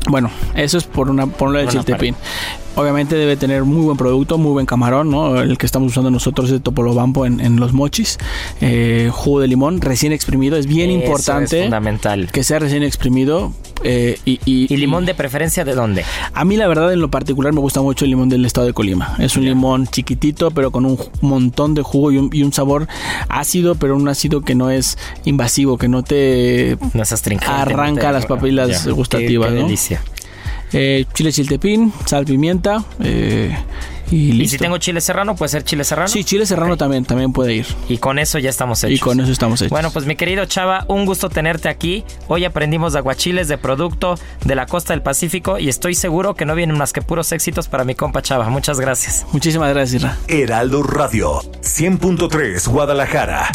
bueno, eso es por una por lo del chiltepín. Obviamente debe tener muy buen producto, muy buen camarón, ¿no? El que estamos usando nosotros es de Topolobampo en, en los mochis. Eh, jugo de limón recién exprimido. Es bien importante. Es fundamental. Que sea recién exprimido. Eh, y, limón de preferencia de dónde? A mí la verdad en lo particular me gusta mucho el limón del estado de Colima. Es un limón chiquitito pero con un montón de jugo y un, sabor ácido, pero un ácido que no es invasivo, que no te arranca las papilas gustativas. delicia. Eh, chile chiltepín, sal, pimienta. Eh, y, si tengo chile serrano, puede ser chile serrano. Sí, chile serrano también, también puede ir. Y con eso ya estamos hechos. Y con eso estamos hechos. Bueno, pues mi querido Chava, un gusto tenerte aquí. Hoy aprendimos de aguachiles, de producto de la costa del Pacífico y estoy seguro que no vienen más que puros éxitos para mi compa Chava. Muchas gracias. Muchísimas gracias, Isra. Heraldo Radio, 100.3 Guadalajara.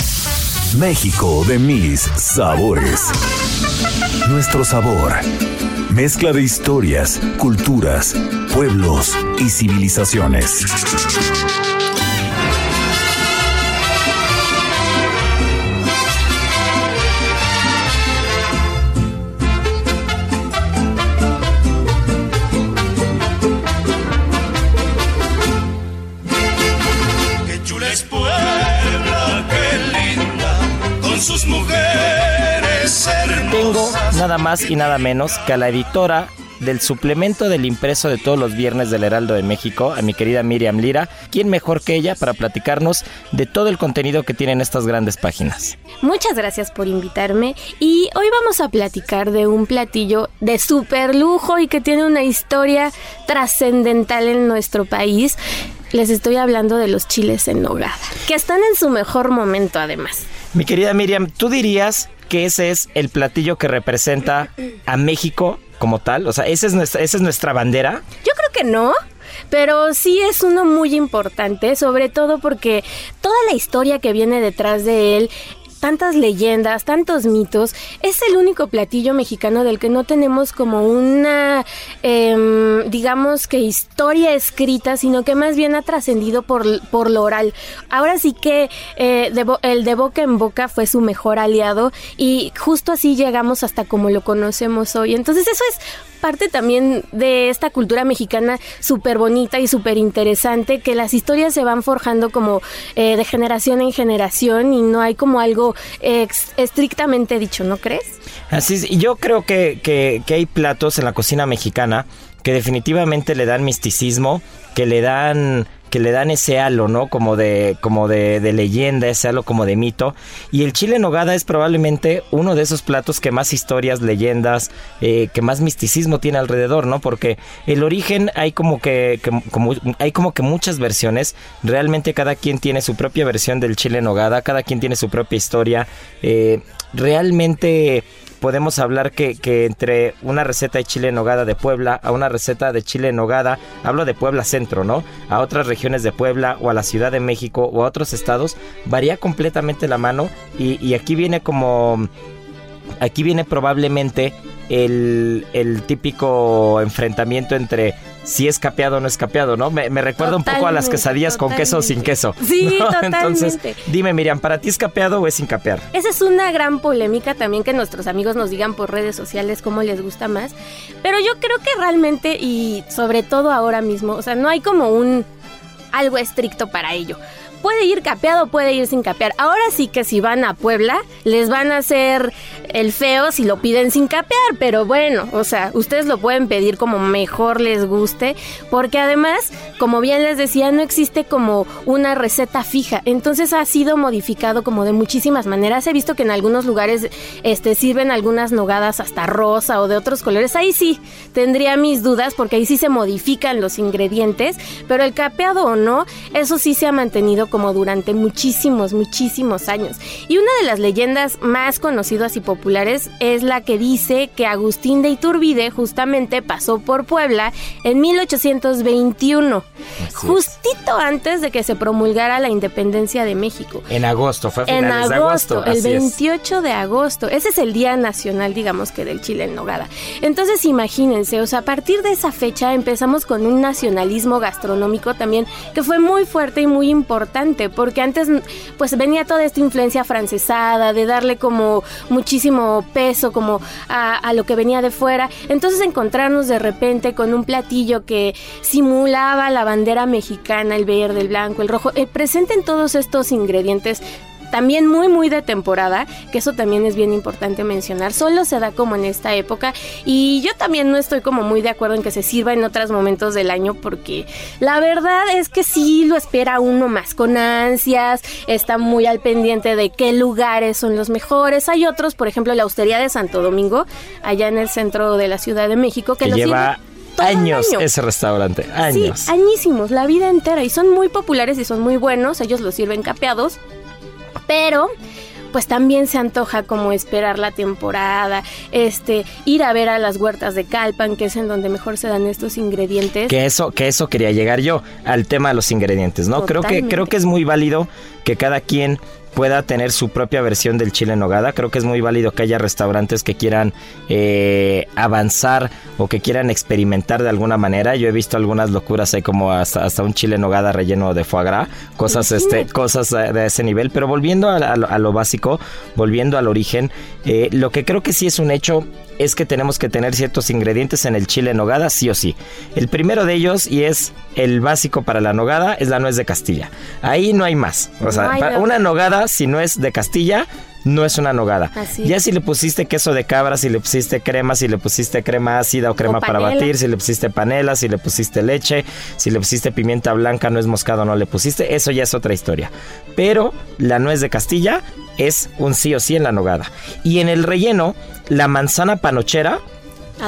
México de mis sabores. Nuestro sabor Mezcla de historias, culturas, pueblos y civilizaciones. Nada más y nada menos que a la editora del suplemento del impreso de todos los viernes del Heraldo de México, a mi querida Miriam Lira. ¿Quién mejor que ella para platicarnos de todo el contenido que tienen estas grandes páginas? Muchas gracias por invitarme y hoy vamos a platicar de un platillo de super lujo y que tiene una historia trascendental en nuestro país. Les estoy hablando de los chiles en nogada, que están en su mejor momento además. Mi querida Miriam, ¿tú dirías que ese es el platillo que representa a México como tal? O sea, ¿esa es nuestra, es nuestra bandera? Yo creo que no. Pero sí es uno muy importante, sobre todo porque toda la historia que viene detrás de él tantas leyendas, tantos mitos, es el único platillo mexicano del que no tenemos como una, em, digamos que historia escrita, sino que más bien ha trascendido por, por lo oral. Ahora sí que eh, el de boca en boca fue su mejor aliado y justo así llegamos hasta como lo conocemos hoy. Entonces eso es parte también de esta cultura mexicana súper bonita y súper interesante, que las historias se van forjando como eh, de generación en generación y no hay como algo estrictamente dicho, ¿no crees? Así es, yo creo que, que hay platos en la cocina mexicana que definitivamente le dan misticismo, que le dan que le dan ese halo, ¿no? Como de, como de, leyenda, ese halo como de mito. Y el chile nogada es probablemente uno de esos platos que más historias, leyendas, eh, que más misticismo tiene alrededor, ¿no? Porque el origen hay como que, hay como que muchas versiones. Realmente cada quien tiene su propia versión del chile nogada, cada quien tiene su propia historia. Eh, realmente podemos hablar que, que entre una receta de chile en nogada de Puebla a una receta de chile en nogada, hablo de Puebla Centro, ¿no? A otras regiones de Puebla o a la Ciudad de México o a otros estados, varía completamente la mano y, y aquí viene como... Aquí viene probablemente el, el típico enfrentamiento entre si es capeado o no es capeado, ¿no? Me, me recuerda un poco a las Totalmente, quesadillas con queso o sin queso. Sí, ¿no? totalmente. Entonces, dime, Miriam, ¿para ti es capeado o es sin capear? Esa es una gran polémica también que nuestros amigos nos digan por redes sociales cómo les gusta más. Pero yo creo que realmente y sobre todo ahora mismo, o sea, no hay como un algo estricto para ello. Puede ir capeado, puede ir sin capear. Ahora sí que si van a Puebla, les van a hacer el feo si lo piden sin capear, pero bueno, o sea, ustedes lo pueden pedir como mejor les guste, porque además, como bien les decía, no existe como una receta fija, entonces ha sido modificado como de muchísimas maneras. He visto que en algunos lugares este sirven algunas nogadas hasta rosa o de otros colores. Ahí sí tendría mis dudas porque ahí sí se modifican los ingredientes, pero el capeado o no, eso sí se ha mantenido como durante muchísimos, muchísimos años. Y una de las leyendas más conocidas y populares es la que dice que Agustín de Iturbide justamente pasó por Puebla en 1821, justito antes de que se promulgara la independencia de México. En agosto, fue a En finales agosto, de agosto. el así es. 28 de agosto. Ese es el día nacional, digamos que del chile en nogada. Entonces imagínense, o sea, a partir de esa fecha empezamos con un nacionalismo gastronómico también que fue muy fuerte y muy importante, porque antes pues venía toda esta influencia francesada, de darle como muchísimo peso como a, lo que venía de fuera. Entonces encontrarnos de repente con un platillo que simulaba la bandera mexicana, el verde, el blanco, el rojo, eh, presenten todos estos ingredientes también muy muy de temporada, que eso también es bien importante mencionar, solo se da como en esta época y yo también no estoy como muy de acuerdo en que se sirva en otros momentos del año porque la verdad es que sí lo espera uno más con ansias, está muy al pendiente de qué lugares son los mejores, hay otros, por ejemplo la Hostería de Santo Domingo, allá en el centro de la Ciudad de México, que, Que lo lleva años año. ese restaurante, años. Sí, añísimos, la vida entera. Y son muy populares y son muy buenos. Ellos los sirven capeados. Pero, pues también se antoja como esperar la temporada, este, ir a ver a las huertas de Calpan, que es en donde mejor se dan estos ingredientes. Que eso, que eso quería llegar yo al tema de los ingredientes, ¿no? Creo que, creo que es muy válido que cada quien pueda tener su propia versión del chile en nogada. Creo que es muy válido que haya restaurantes que quieran eh, avanzar o que quieran experimentar de alguna manera. Yo he visto algunas locuras, hay como hasta, hasta un chile en nogada relleno de foie gras, cosas, este, cosas de, de ese nivel. Pero volviendo a, a lo- a lo básico, volviendo al origen, eh, lo que creo que sí es un hecho es que tenemos que tener ciertos ingredientes en el chile en nogada, sí o sí. El primero de ellos, y es el básico para la nogada, es la nuez de Castilla. Ahí no hay más. O sea, una nogada, si no es de Castilla, no es una nogada. Así ya si le pusiste queso de cabra, si le pusiste crema, si le pusiste crema ácida o crema para batir, si le pusiste panela, si le pusiste leche, si le pusiste pimienta blanca, no es moscado, no le pusiste, eso ya es otra historia. Pero la nuez de Castilla es un sí o sí en la nogada. Y en el relleno, la manzana panochera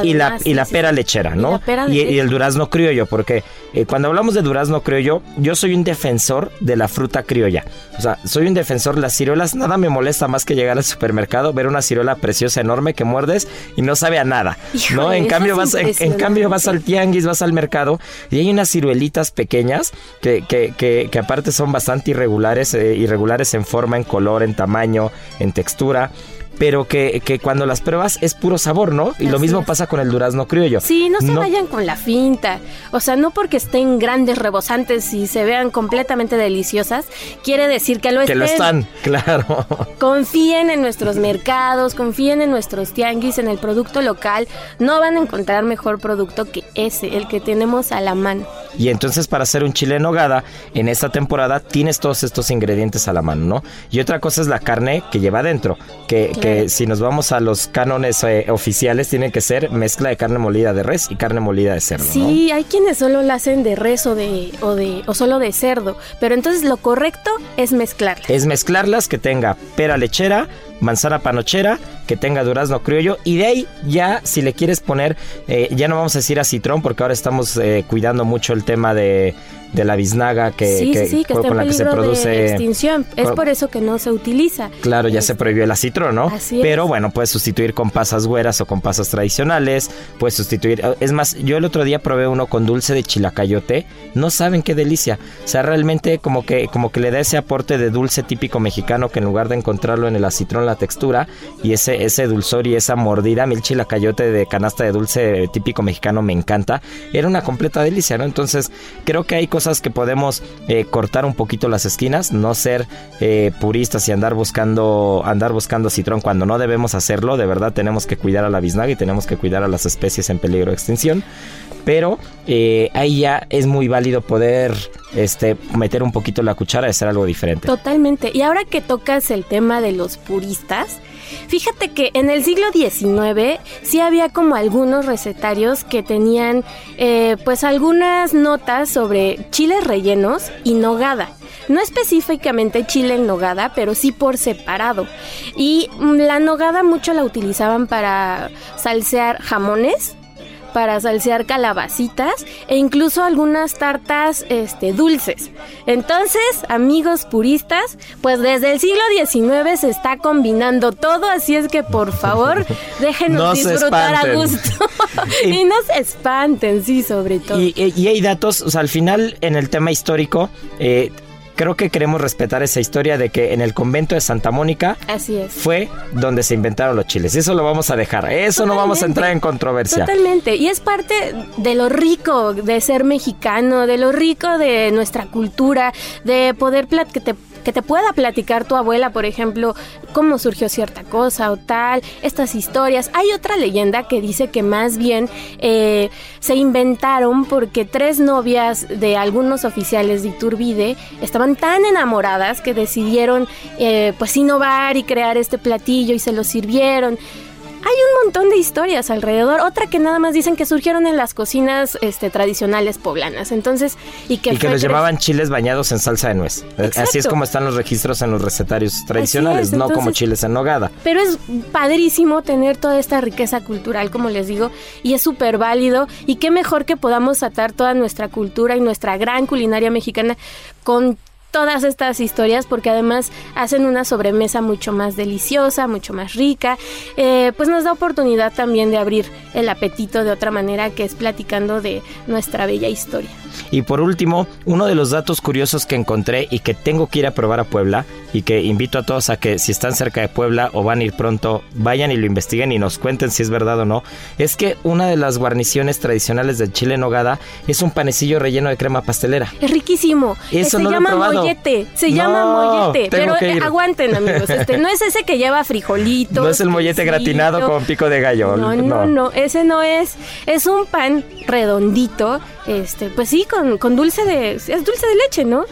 y la, y la sí, pera sí. lechera, Y ¿no? la pera Y, el durazno criollo, porque eh, cuando hablamos de durazno criollo, yo soy un defensor de la fruta criolla. O sea, soy un defensor. Las ciruelas, nada me molesta más que llegar al supermercado, ver una ciruela preciosa, enorme que muerdes y no sabe a nada. ¿no? En cambio, vas, en, cambio, vas al tianguis, vas al mercado y hay unas ciruelitas pequeñas que, que, que, que aparte son bastante irregulares, eh, irregulares en forma, en color, en tamaño, en textura. Pero que, que cuando las pruebas es puro sabor, ¿no? Y lo mismo es. pasa con el durazno criollo. Sí, no se vayan con la finta. O sea, no porque estén grandes, rebosantes y se vean completamente deliciosas, quiere decir que lo Que lo estén. están, [LAUGHS] claro. Confíen en nuestros mercados, confíen en nuestros tianguis, en el producto local. No van a encontrar mejor producto que ese, el que tenemos a la mano. Y entonces para hacer un chile en nogada, en esta temporada tienes todos estos ingredientes a la mano, ¿no? Y otra cosa es la carne que lleva adentro, que, Claro. que si nos vamos a los cánones eh, oficiales, tiene que ser mezcla de carne molida de res y carne molida de cerdo, ¿no? Sí, hay quienes solo la hacen de res o de, o de o solo de cerdo, pero entonces lo correcto es mezclarla. Es mezclarlas que tenga pera lechera, manzana panochera, que tenga durazno criollo y de ahí ya si le quieres poner, eh, ya no vamos a decir acitrón porque ahora estamos eh, cuidando mucho el tema de, de la biznaga que, sí, que- sí, sí, que con la que se de produce. extinción. Es por eso que no se utiliza. Claro, ya se prohibió el acitrón, ¿no? Así es. Pero bueno, puedes sustituir con pasas güeras o con pasas tradicionales, puedes sustituir... Es más, yo el otro día probé uno con dulce de chilacayote, no saben qué delicia. O sea, realmente como que, como que le da ese aporte de dulce típico mexicano que en lugar de encontrarlo en el acitrón la textura y ese, ese dulzor y esa mordida, el chilacayote de canasta de dulce típico mexicano me encanta. Era una completa delicia, ¿no? Entonces creo que hay cosas que podemos eh, cortar un poquito las esquinas, no ser eh, puristas y andar buscando andar buscando citrón cuando no debemos hacerlo. De verdad tenemos que cuidar a la biznaga y tenemos que cuidar a las especies en peligro de extinción. Pero eh, ahí ya es muy válido poder este, meter un poquito la cuchara y hacer algo diferente. Totalmente. Y ahora que tocas el tema de los puristas, fíjate que en el siglo XIX sí había como algunos recetarios que tenían eh, pues algunas notas sobre chiles rellenos y nogada. No específicamente chile en nogada, pero sí por separado. Y mm, la nogada mucho la utilizaban para salsear jamones para salsear calabacitas e incluso algunas tartas este, dulces. Entonces, amigos puristas, pues desde el siglo XIX se está combinando todo, así es que por favor [LAUGHS] déjenos disfrutar a gusto. [LAUGHS] y no se espanten, sí, sobre todo. Y, y- y hay datos, o sea, al final en el tema histórico, eh, creo que queremos respetar esa historia de que en el convento de Santa Mónica Así es. fue donde se inventaron los chiles. Eso lo vamos a dejar. Eso no vamos a entrar en controversia. Totalmente. Y es parte de lo rico de ser mexicano, de lo rico de nuestra cultura, de poder plat- que te pueda platicar tu abuela, por ejemplo, cómo surgió cierta cosa o tal, estas historias. Hay otra leyenda que dice que más bien eh, se inventaron porque tres novias de algunos oficiales de Iturbide estaban tan enamoradas que decidieron eh, pues innovar y crear este platillo y se lo sirvieron. Hay un montón de historias alrededor. Otra que nada más dicen que surgieron en las cocinas este, tradicionales poblanas. Entonces, y que y que fue los llevaban chiles bañados en salsa de nuez. Eh, Así es como están los registros en los recetarios tradicionales, es, no como chiles en nogada. Pero es padrísimo tener toda esta riqueza cultural, como les digo, y es súper válido. Y qué mejor que podamos atar toda nuestra cultura y nuestra gran culinaria mexicana con todas estas historias porque además hacen una sobremesa mucho más deliciosa, mucho más rica, Eh, pues nos da oportunidad también de abrir el apetito de otra manera que es platicando de nuestra bella historia. Y por último, uno de los datos curiosos que encontré y que tengo que ir a probar a Puebla y que invito a todos a que si están cerca de Puebla o van a ir pronto, vayan y lo investiguen y nos cuenten si es verdad o no, es que una de las guarniciones tradicionales del chile en nogada es un panecillo relleno de crema pastelera. Es riquísimo. Eso se no lo he probado. Mollete. Se No, llama mollete. Pero eh, aguanten, amigos. Este, no es ese que lleva frijolitos. [LAUGHS] No es el mollete gratinado con pico de gallo. No, no, no, ese no es. Es un pan redondito, este, pues sí, con, con dulce de, es dulce de leche, ¿no?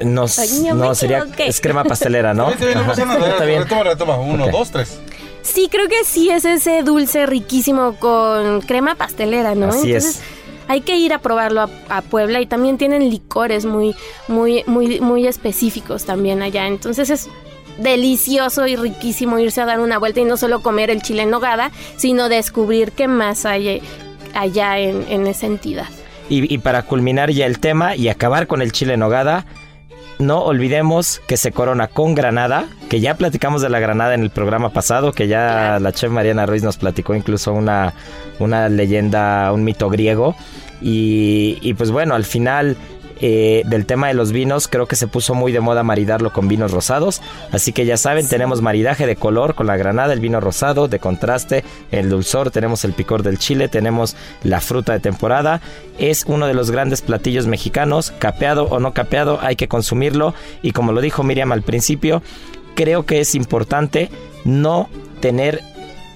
No, Ay, no no, sería es crema pastelera, ¿no? [LAUGHS] Está bien, no. Está bien. Retoma, retoma. Uno, dos, tres. Sí, creo que sí es ese dulce riquísimo con crema pastelera, ¿no? Así es. Hay que ir a probarlo a, Puebla y también tienen licores muy, muy, muy, muy específicos también allá. Entonces es delicioso y riquísimo irse a dar una vuelta y no solo comer el chile en nogada, sino descubrir qué más hay eh, allá en, en esa entidad. Y, y para culminar ya el tema y acabar con el chile en nogada, no olvidemos que se corona con granada, que ya platicamos de la granada en el programa pasado, que ya la chef Mariana Ruiz nos platicó incluso una, una leyenda, un mito griego. Y, y pues bueno, al final eh, del tema de los vinos, creo que se puso muy de moda maridarlo con vinos rosados. Así que ya saben, tenemos maridaje de color con la granada, el vino rosado, de contraste, el dulzor, tenemos el picor del chile, tenemos la fruta de temporada. Es uno de los grandes platillos mexicanos, capeado o no capeado, hay que consumirlo. Y como lo dijo Miriam al principio, creo que es importante no tener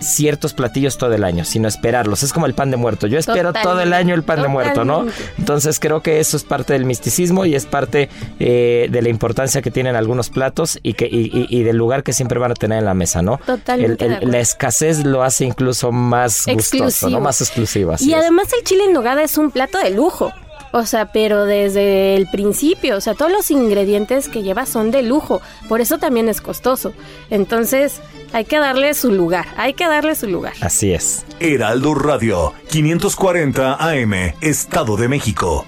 ciertos platillos todo el año, sino esperarlos. Es como el pan de muerto. Yo espero todo el año el pan de muerto, ¿no? Entonces creo que eso es parte del misticismo y es parte eh, de la importancia que tienen algunos platos y, que, y, y- y del lugar que siempre van a tener en la mesa, ¿no? Totalmente El- el- la escasez lo hace incluso más gustoso, Exclusivo. ¿no? Más exclusivo. así Y es. además el chile en nogada es un plato de lujo. O sea, pero desde el principio, o sea, todos los ingredientes que lleva son de lujo. Por eso también es costoso. Entonces, hay que darle su lugar. Hay que darle su lugar. Así es. Heraldo Radio, 540 AM, Estado de México.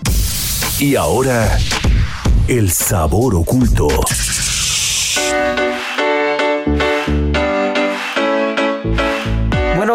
Y ahora, el sabor oculto.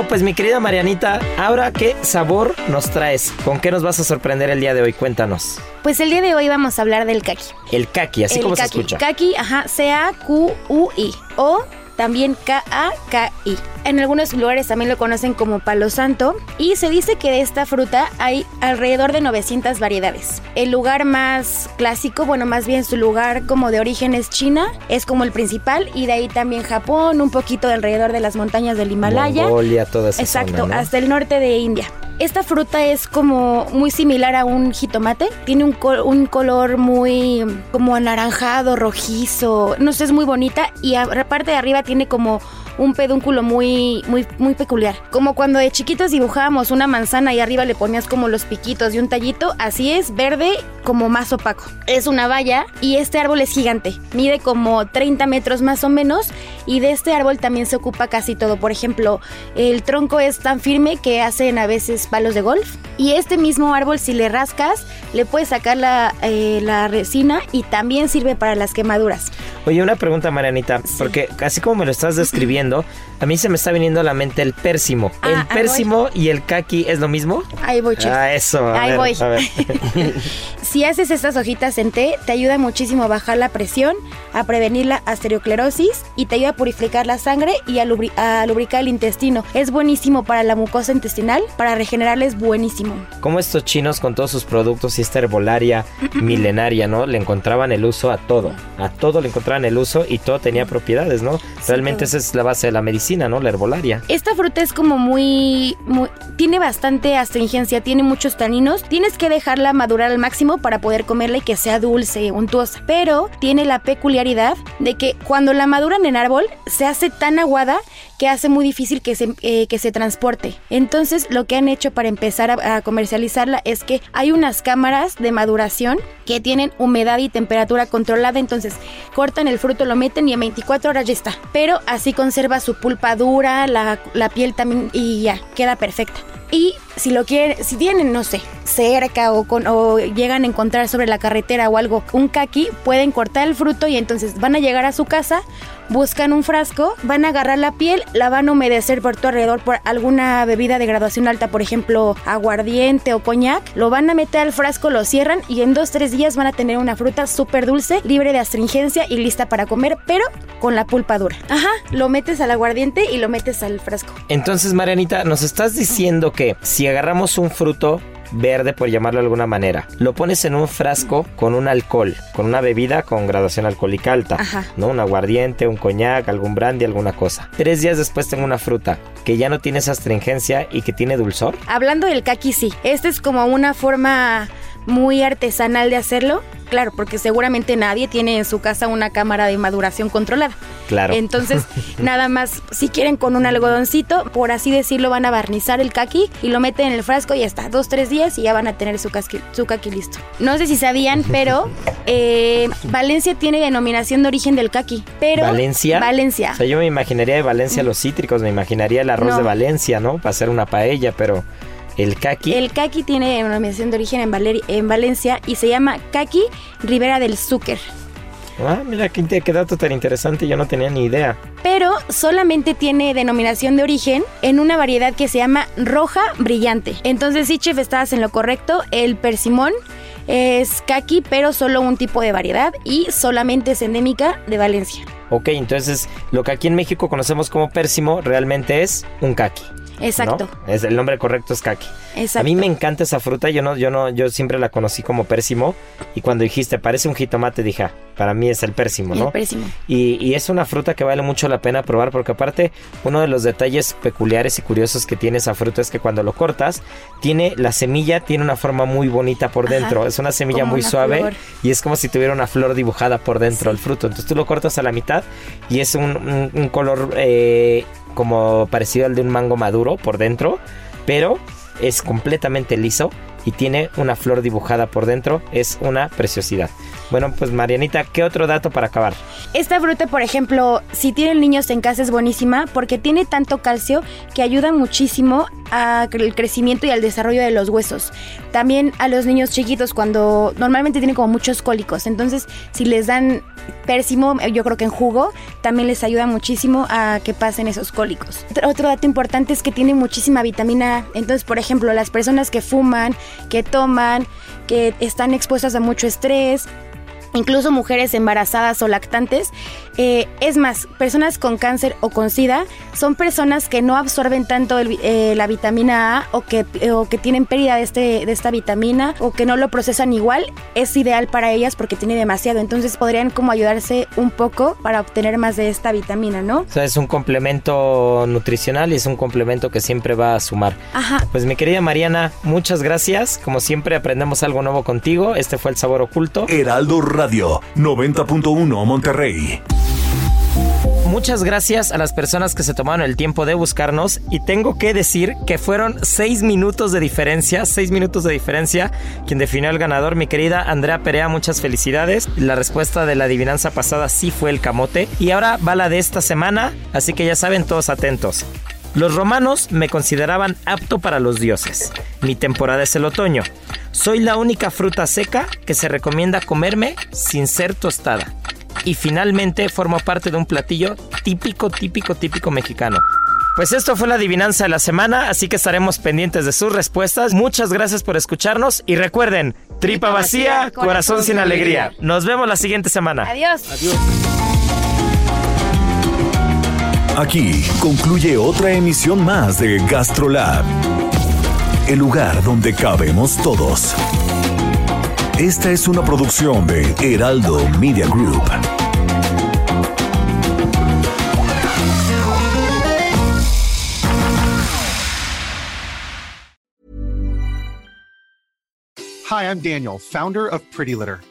Pues mi querida Marianita, ahora qué sabor nos traes? ¿Con qué nos vas a sorprender el día de hoy? Cuéntanos. Pues el día de hoy vamos a hablar del kaki. El kaki, así el como kaki. se escucha. Kaki, ajá, C-A-Q-U-I. O también K-A-K-I. En algunos lugares también lo conocen como palo santo y se dice que de esta fruta hay alrededor de 900 variedades. El lugar más clásico, bueno, más bien su lugar como de origen es China, es como el principal y de ahí también Japón, un poquito alrededor de las montañas del Himalaya. Mongolia, toda esa Exacto, zona, ¿no? hasta el norte de India. Esta fruta es como muy similar a un jitomate. Tiene un, col- un color muy como anaranjado, rojizo. No sé, es muy bonita. Y a- aparte de arriba tiene como un pedúnculo muy, muy, muy peculiar. Como cuando de chiquitos dibujábamos una manzana y arriba le ponías como los piquitos y un tallito. Así es, verde, como más opaco. Es una valla y este árbol es gigante. Mide como 30 metros más o menos. Y de este árbol también se ocupa casi todo. Por ejemplo, el tronco es tan firme que hacen a veces palos de golf. Y este mismo árbol, si le rascas, le puedes sacar la, eh, la resina y también sirve para las quemaduras. Oye, una pregunta, Marianita, porque así como me lo estás describiendo, a mí se me está viniendo a la mente el pérsimo. Ah, ¿El pérsimo y el kaki es lo mismo? Ahí voy, chef. Ah, eso. a Ahí ver, voy. a ver. [LAUGHS] Si haces estas hojitas en té, te ayuda muchísimo a bajar la presión, a prevenir la asterosclerosis y te ayuda a purificar la sangre y a, lubri- a lubricar el intestino. Es buenísimo para la mucosa intestinal, para regenerarla es buenísimo. Como estos chinos con todos sus productos y esta herbolaria [CLEARS THROAT] milenaria, ¿no? Le encontraban el uso a todo. A todo le encontraban el uso y todo tenía propiedades, ¿no? Realmente esa es la base de la medicina, ¿no? La herbolaria. Esta fruta es como muy, muy- tiene bastante astringencia, tiene muchos taninos. Tienes que dejarla madurar al máximo para poder comerla y que sea dulce, untuosa. Pero tiene la peculiaridad de que cuando la maduran en árbol se hace tan aguada que hace muy difícil que se, eh, que se transporte. Entonces lo que han hecho para empezar a, comercializarla es que hay unas cámaras de maduración que tienen humedad y temperatura controlada. Entonces cortan el fruto, lo meten y en 24 horas ya está. Pero así conserva su pulpa dura, la, la piel también y ya, queda perfecta. Y si lo quieren, si tienen, no sé, cerca o, con, o llegan a encontrar sobre la carretera o algo un kaki, pueden cortar el fruto y entonces van a llegar a su casa, buscan un frasco, van a agarrar la piel, la van a humedecer por tu alrededor por alguna bebida de graduación alta, por ejemplo, aguardiente o coñac, lo van a meter al frasco, lo cierran y en dos, tres días van a tener una fruta súper dulce, libre de astringencia y lista para comer, pero con la pulpa dura. Ajá, lo metes al aguardiente y lo metes al frasco. Entonces, Marianita, nos estás diciendo que si agarramos un fruto verde, por llamarlo de alguna manera, lo pones en un frasco con un alcohol, con una bebida con graduación alcohólica alta, Ajá. ¿no? Un aguardiente, un coñac, algún brandy, alguna cosa. Tres días después tengo una fruta que ya no tiene esa astringencia y que tiene dulzor. Hablando del kaki, sí. Esta es como una forma muy artesanal de hacerlo. Claro, porque seguramente nadie tiene en su casa una cámara de maduración controlada. Claro. Entonces, [LAUGHS] nada más, si quieren con un algodoncito, por así decirlo, van a barnizar el kaki y lo meten en el frasco y ya está. Dos, tres días y ya van a tener su, casqui- su kaki listo. No sé si sabían, [LAUGHS] pero eh, Valencia tiene denominación de origen del kaki. Pero ¿Valencia? Valencia. O sea, yo me imaginaría de Valencia los cítricos, me imaginaría el arroz No. de Valencia, ¿no? Para hacer una paella, pero el kaki. El kaki tiene denominación de origen en, Valeri- en Valencia y se llama kaki Ribera del Zúcar. Ah, mira qué, dato tan interesante, yo no tenía ni idea. Pero solamente tiene denominación de origen en una variedad que se llama roja brillante. Entonces, sí, chef, estabas en lo correcto. El persimón es kaki, pero solo un tipo de variedad y solamente es endémica de Valencia. Ok, entonces lo que aquí en México conocemos como pérsimo realmente es un Exacto. Es el nombre correcto es kaki. Exacto. A mí me encanta esa fruta, yo no, yo no, yo siempre la conocí como pérsimo y cuando dijiste parece un jitomate dije, "Ah, para mí es el pérsimo, ¿no? El pérsimo. Y, y es una fruta que vale mucho la pena probar porque aparte uno de los detalles peculiares y curiosos que tiene esa fruta es que cuando lo cortas, tiene la semilla tiene una forma muy bonita por Ajá, dentro. Es una semilla muy una suave flor. y es como si tuviera una flor dibujada por dentro del fruto. Entonces tú lo cortas a la mitad y es un, un- un color eh, como parecido al de un mango maduro por dentro, pero es completamente liso y tiene una flor dibujada por dentro. Es una preciosidad. Bueno, pues Marianita, ¿qué otro dato para acabar? Esta fruta, por ejemplo, si tienen niños en casa es buenísima porque tiene tanto calcio que ayuda muchísimo al crecimiento y al desarrollo de los huesos. También a los niños chiquitos cuando normalmente tienen como muchos cólicos. Entonces, si les dan pérsimo, yo creo que en jugo, también les ayuda muchísimo a que pasen esos cólicos. Otro dato importante es que tiene muchísima vitamina. Entonces, por ejemplo, las personas que fuman, que toman, que están expuestas a mucho estrés, incluso mujeres embarazadas o lactantes. Eh, es más, personas con cáncer o con SIDA son personas que no absorben tanto eh, la vitamina A o que, o que tienen pérdida de, este, de esta vitamina o que no lo procesan igual. Es ideal para ellas porque tiene demasiado. Entonces podrían como ayudarse un poco para obtener más de esta vitamina, ¿no? O sea, es un complemento nutricional y es un complemento que siempre va a sumar. Ajá. Pues mi querida Mariana, muchas gracias. Como siempre aprendemos algo nuevo contigo. Este fue el sabor oculto. Heraldo Radio 90.1 Monterrey. Muchas gracias a las personas que se tomaron el tiempo de buscarnos y tengo que decir que fueron seis minutos de diferencia, seis minutos de diferencia quien definió el ganador, mi querida Andrea Perea, muchas felicidades. La respuesta de la adivinanza pasada sí fue el camote y ahora va la de esta semana, así que ya saben todos atentos. Los romanos me consideraban apto para los dioses. Mi temporada es el otoño. Soy la única fruta seca que se recomienda comerme sin ser tostada y finalmente forma parte de un platillo típico, típico, típico mexicano. Pues esto fue la adivinanza de la semana, así que estaremos pendientes de sus respuestas. Muchas gracias por escucharnos y recuerden, tripa vacía, corazón sin alegría. Nos vemos la siguiente semana. Adiós. Adiós. Aquí concluye otra emisión más de GastroLab, el lugar donde cabemos todos. Esta es una producción de Heraldo Media Group. Hi, I'm Daniel, founder of Pretty Litter.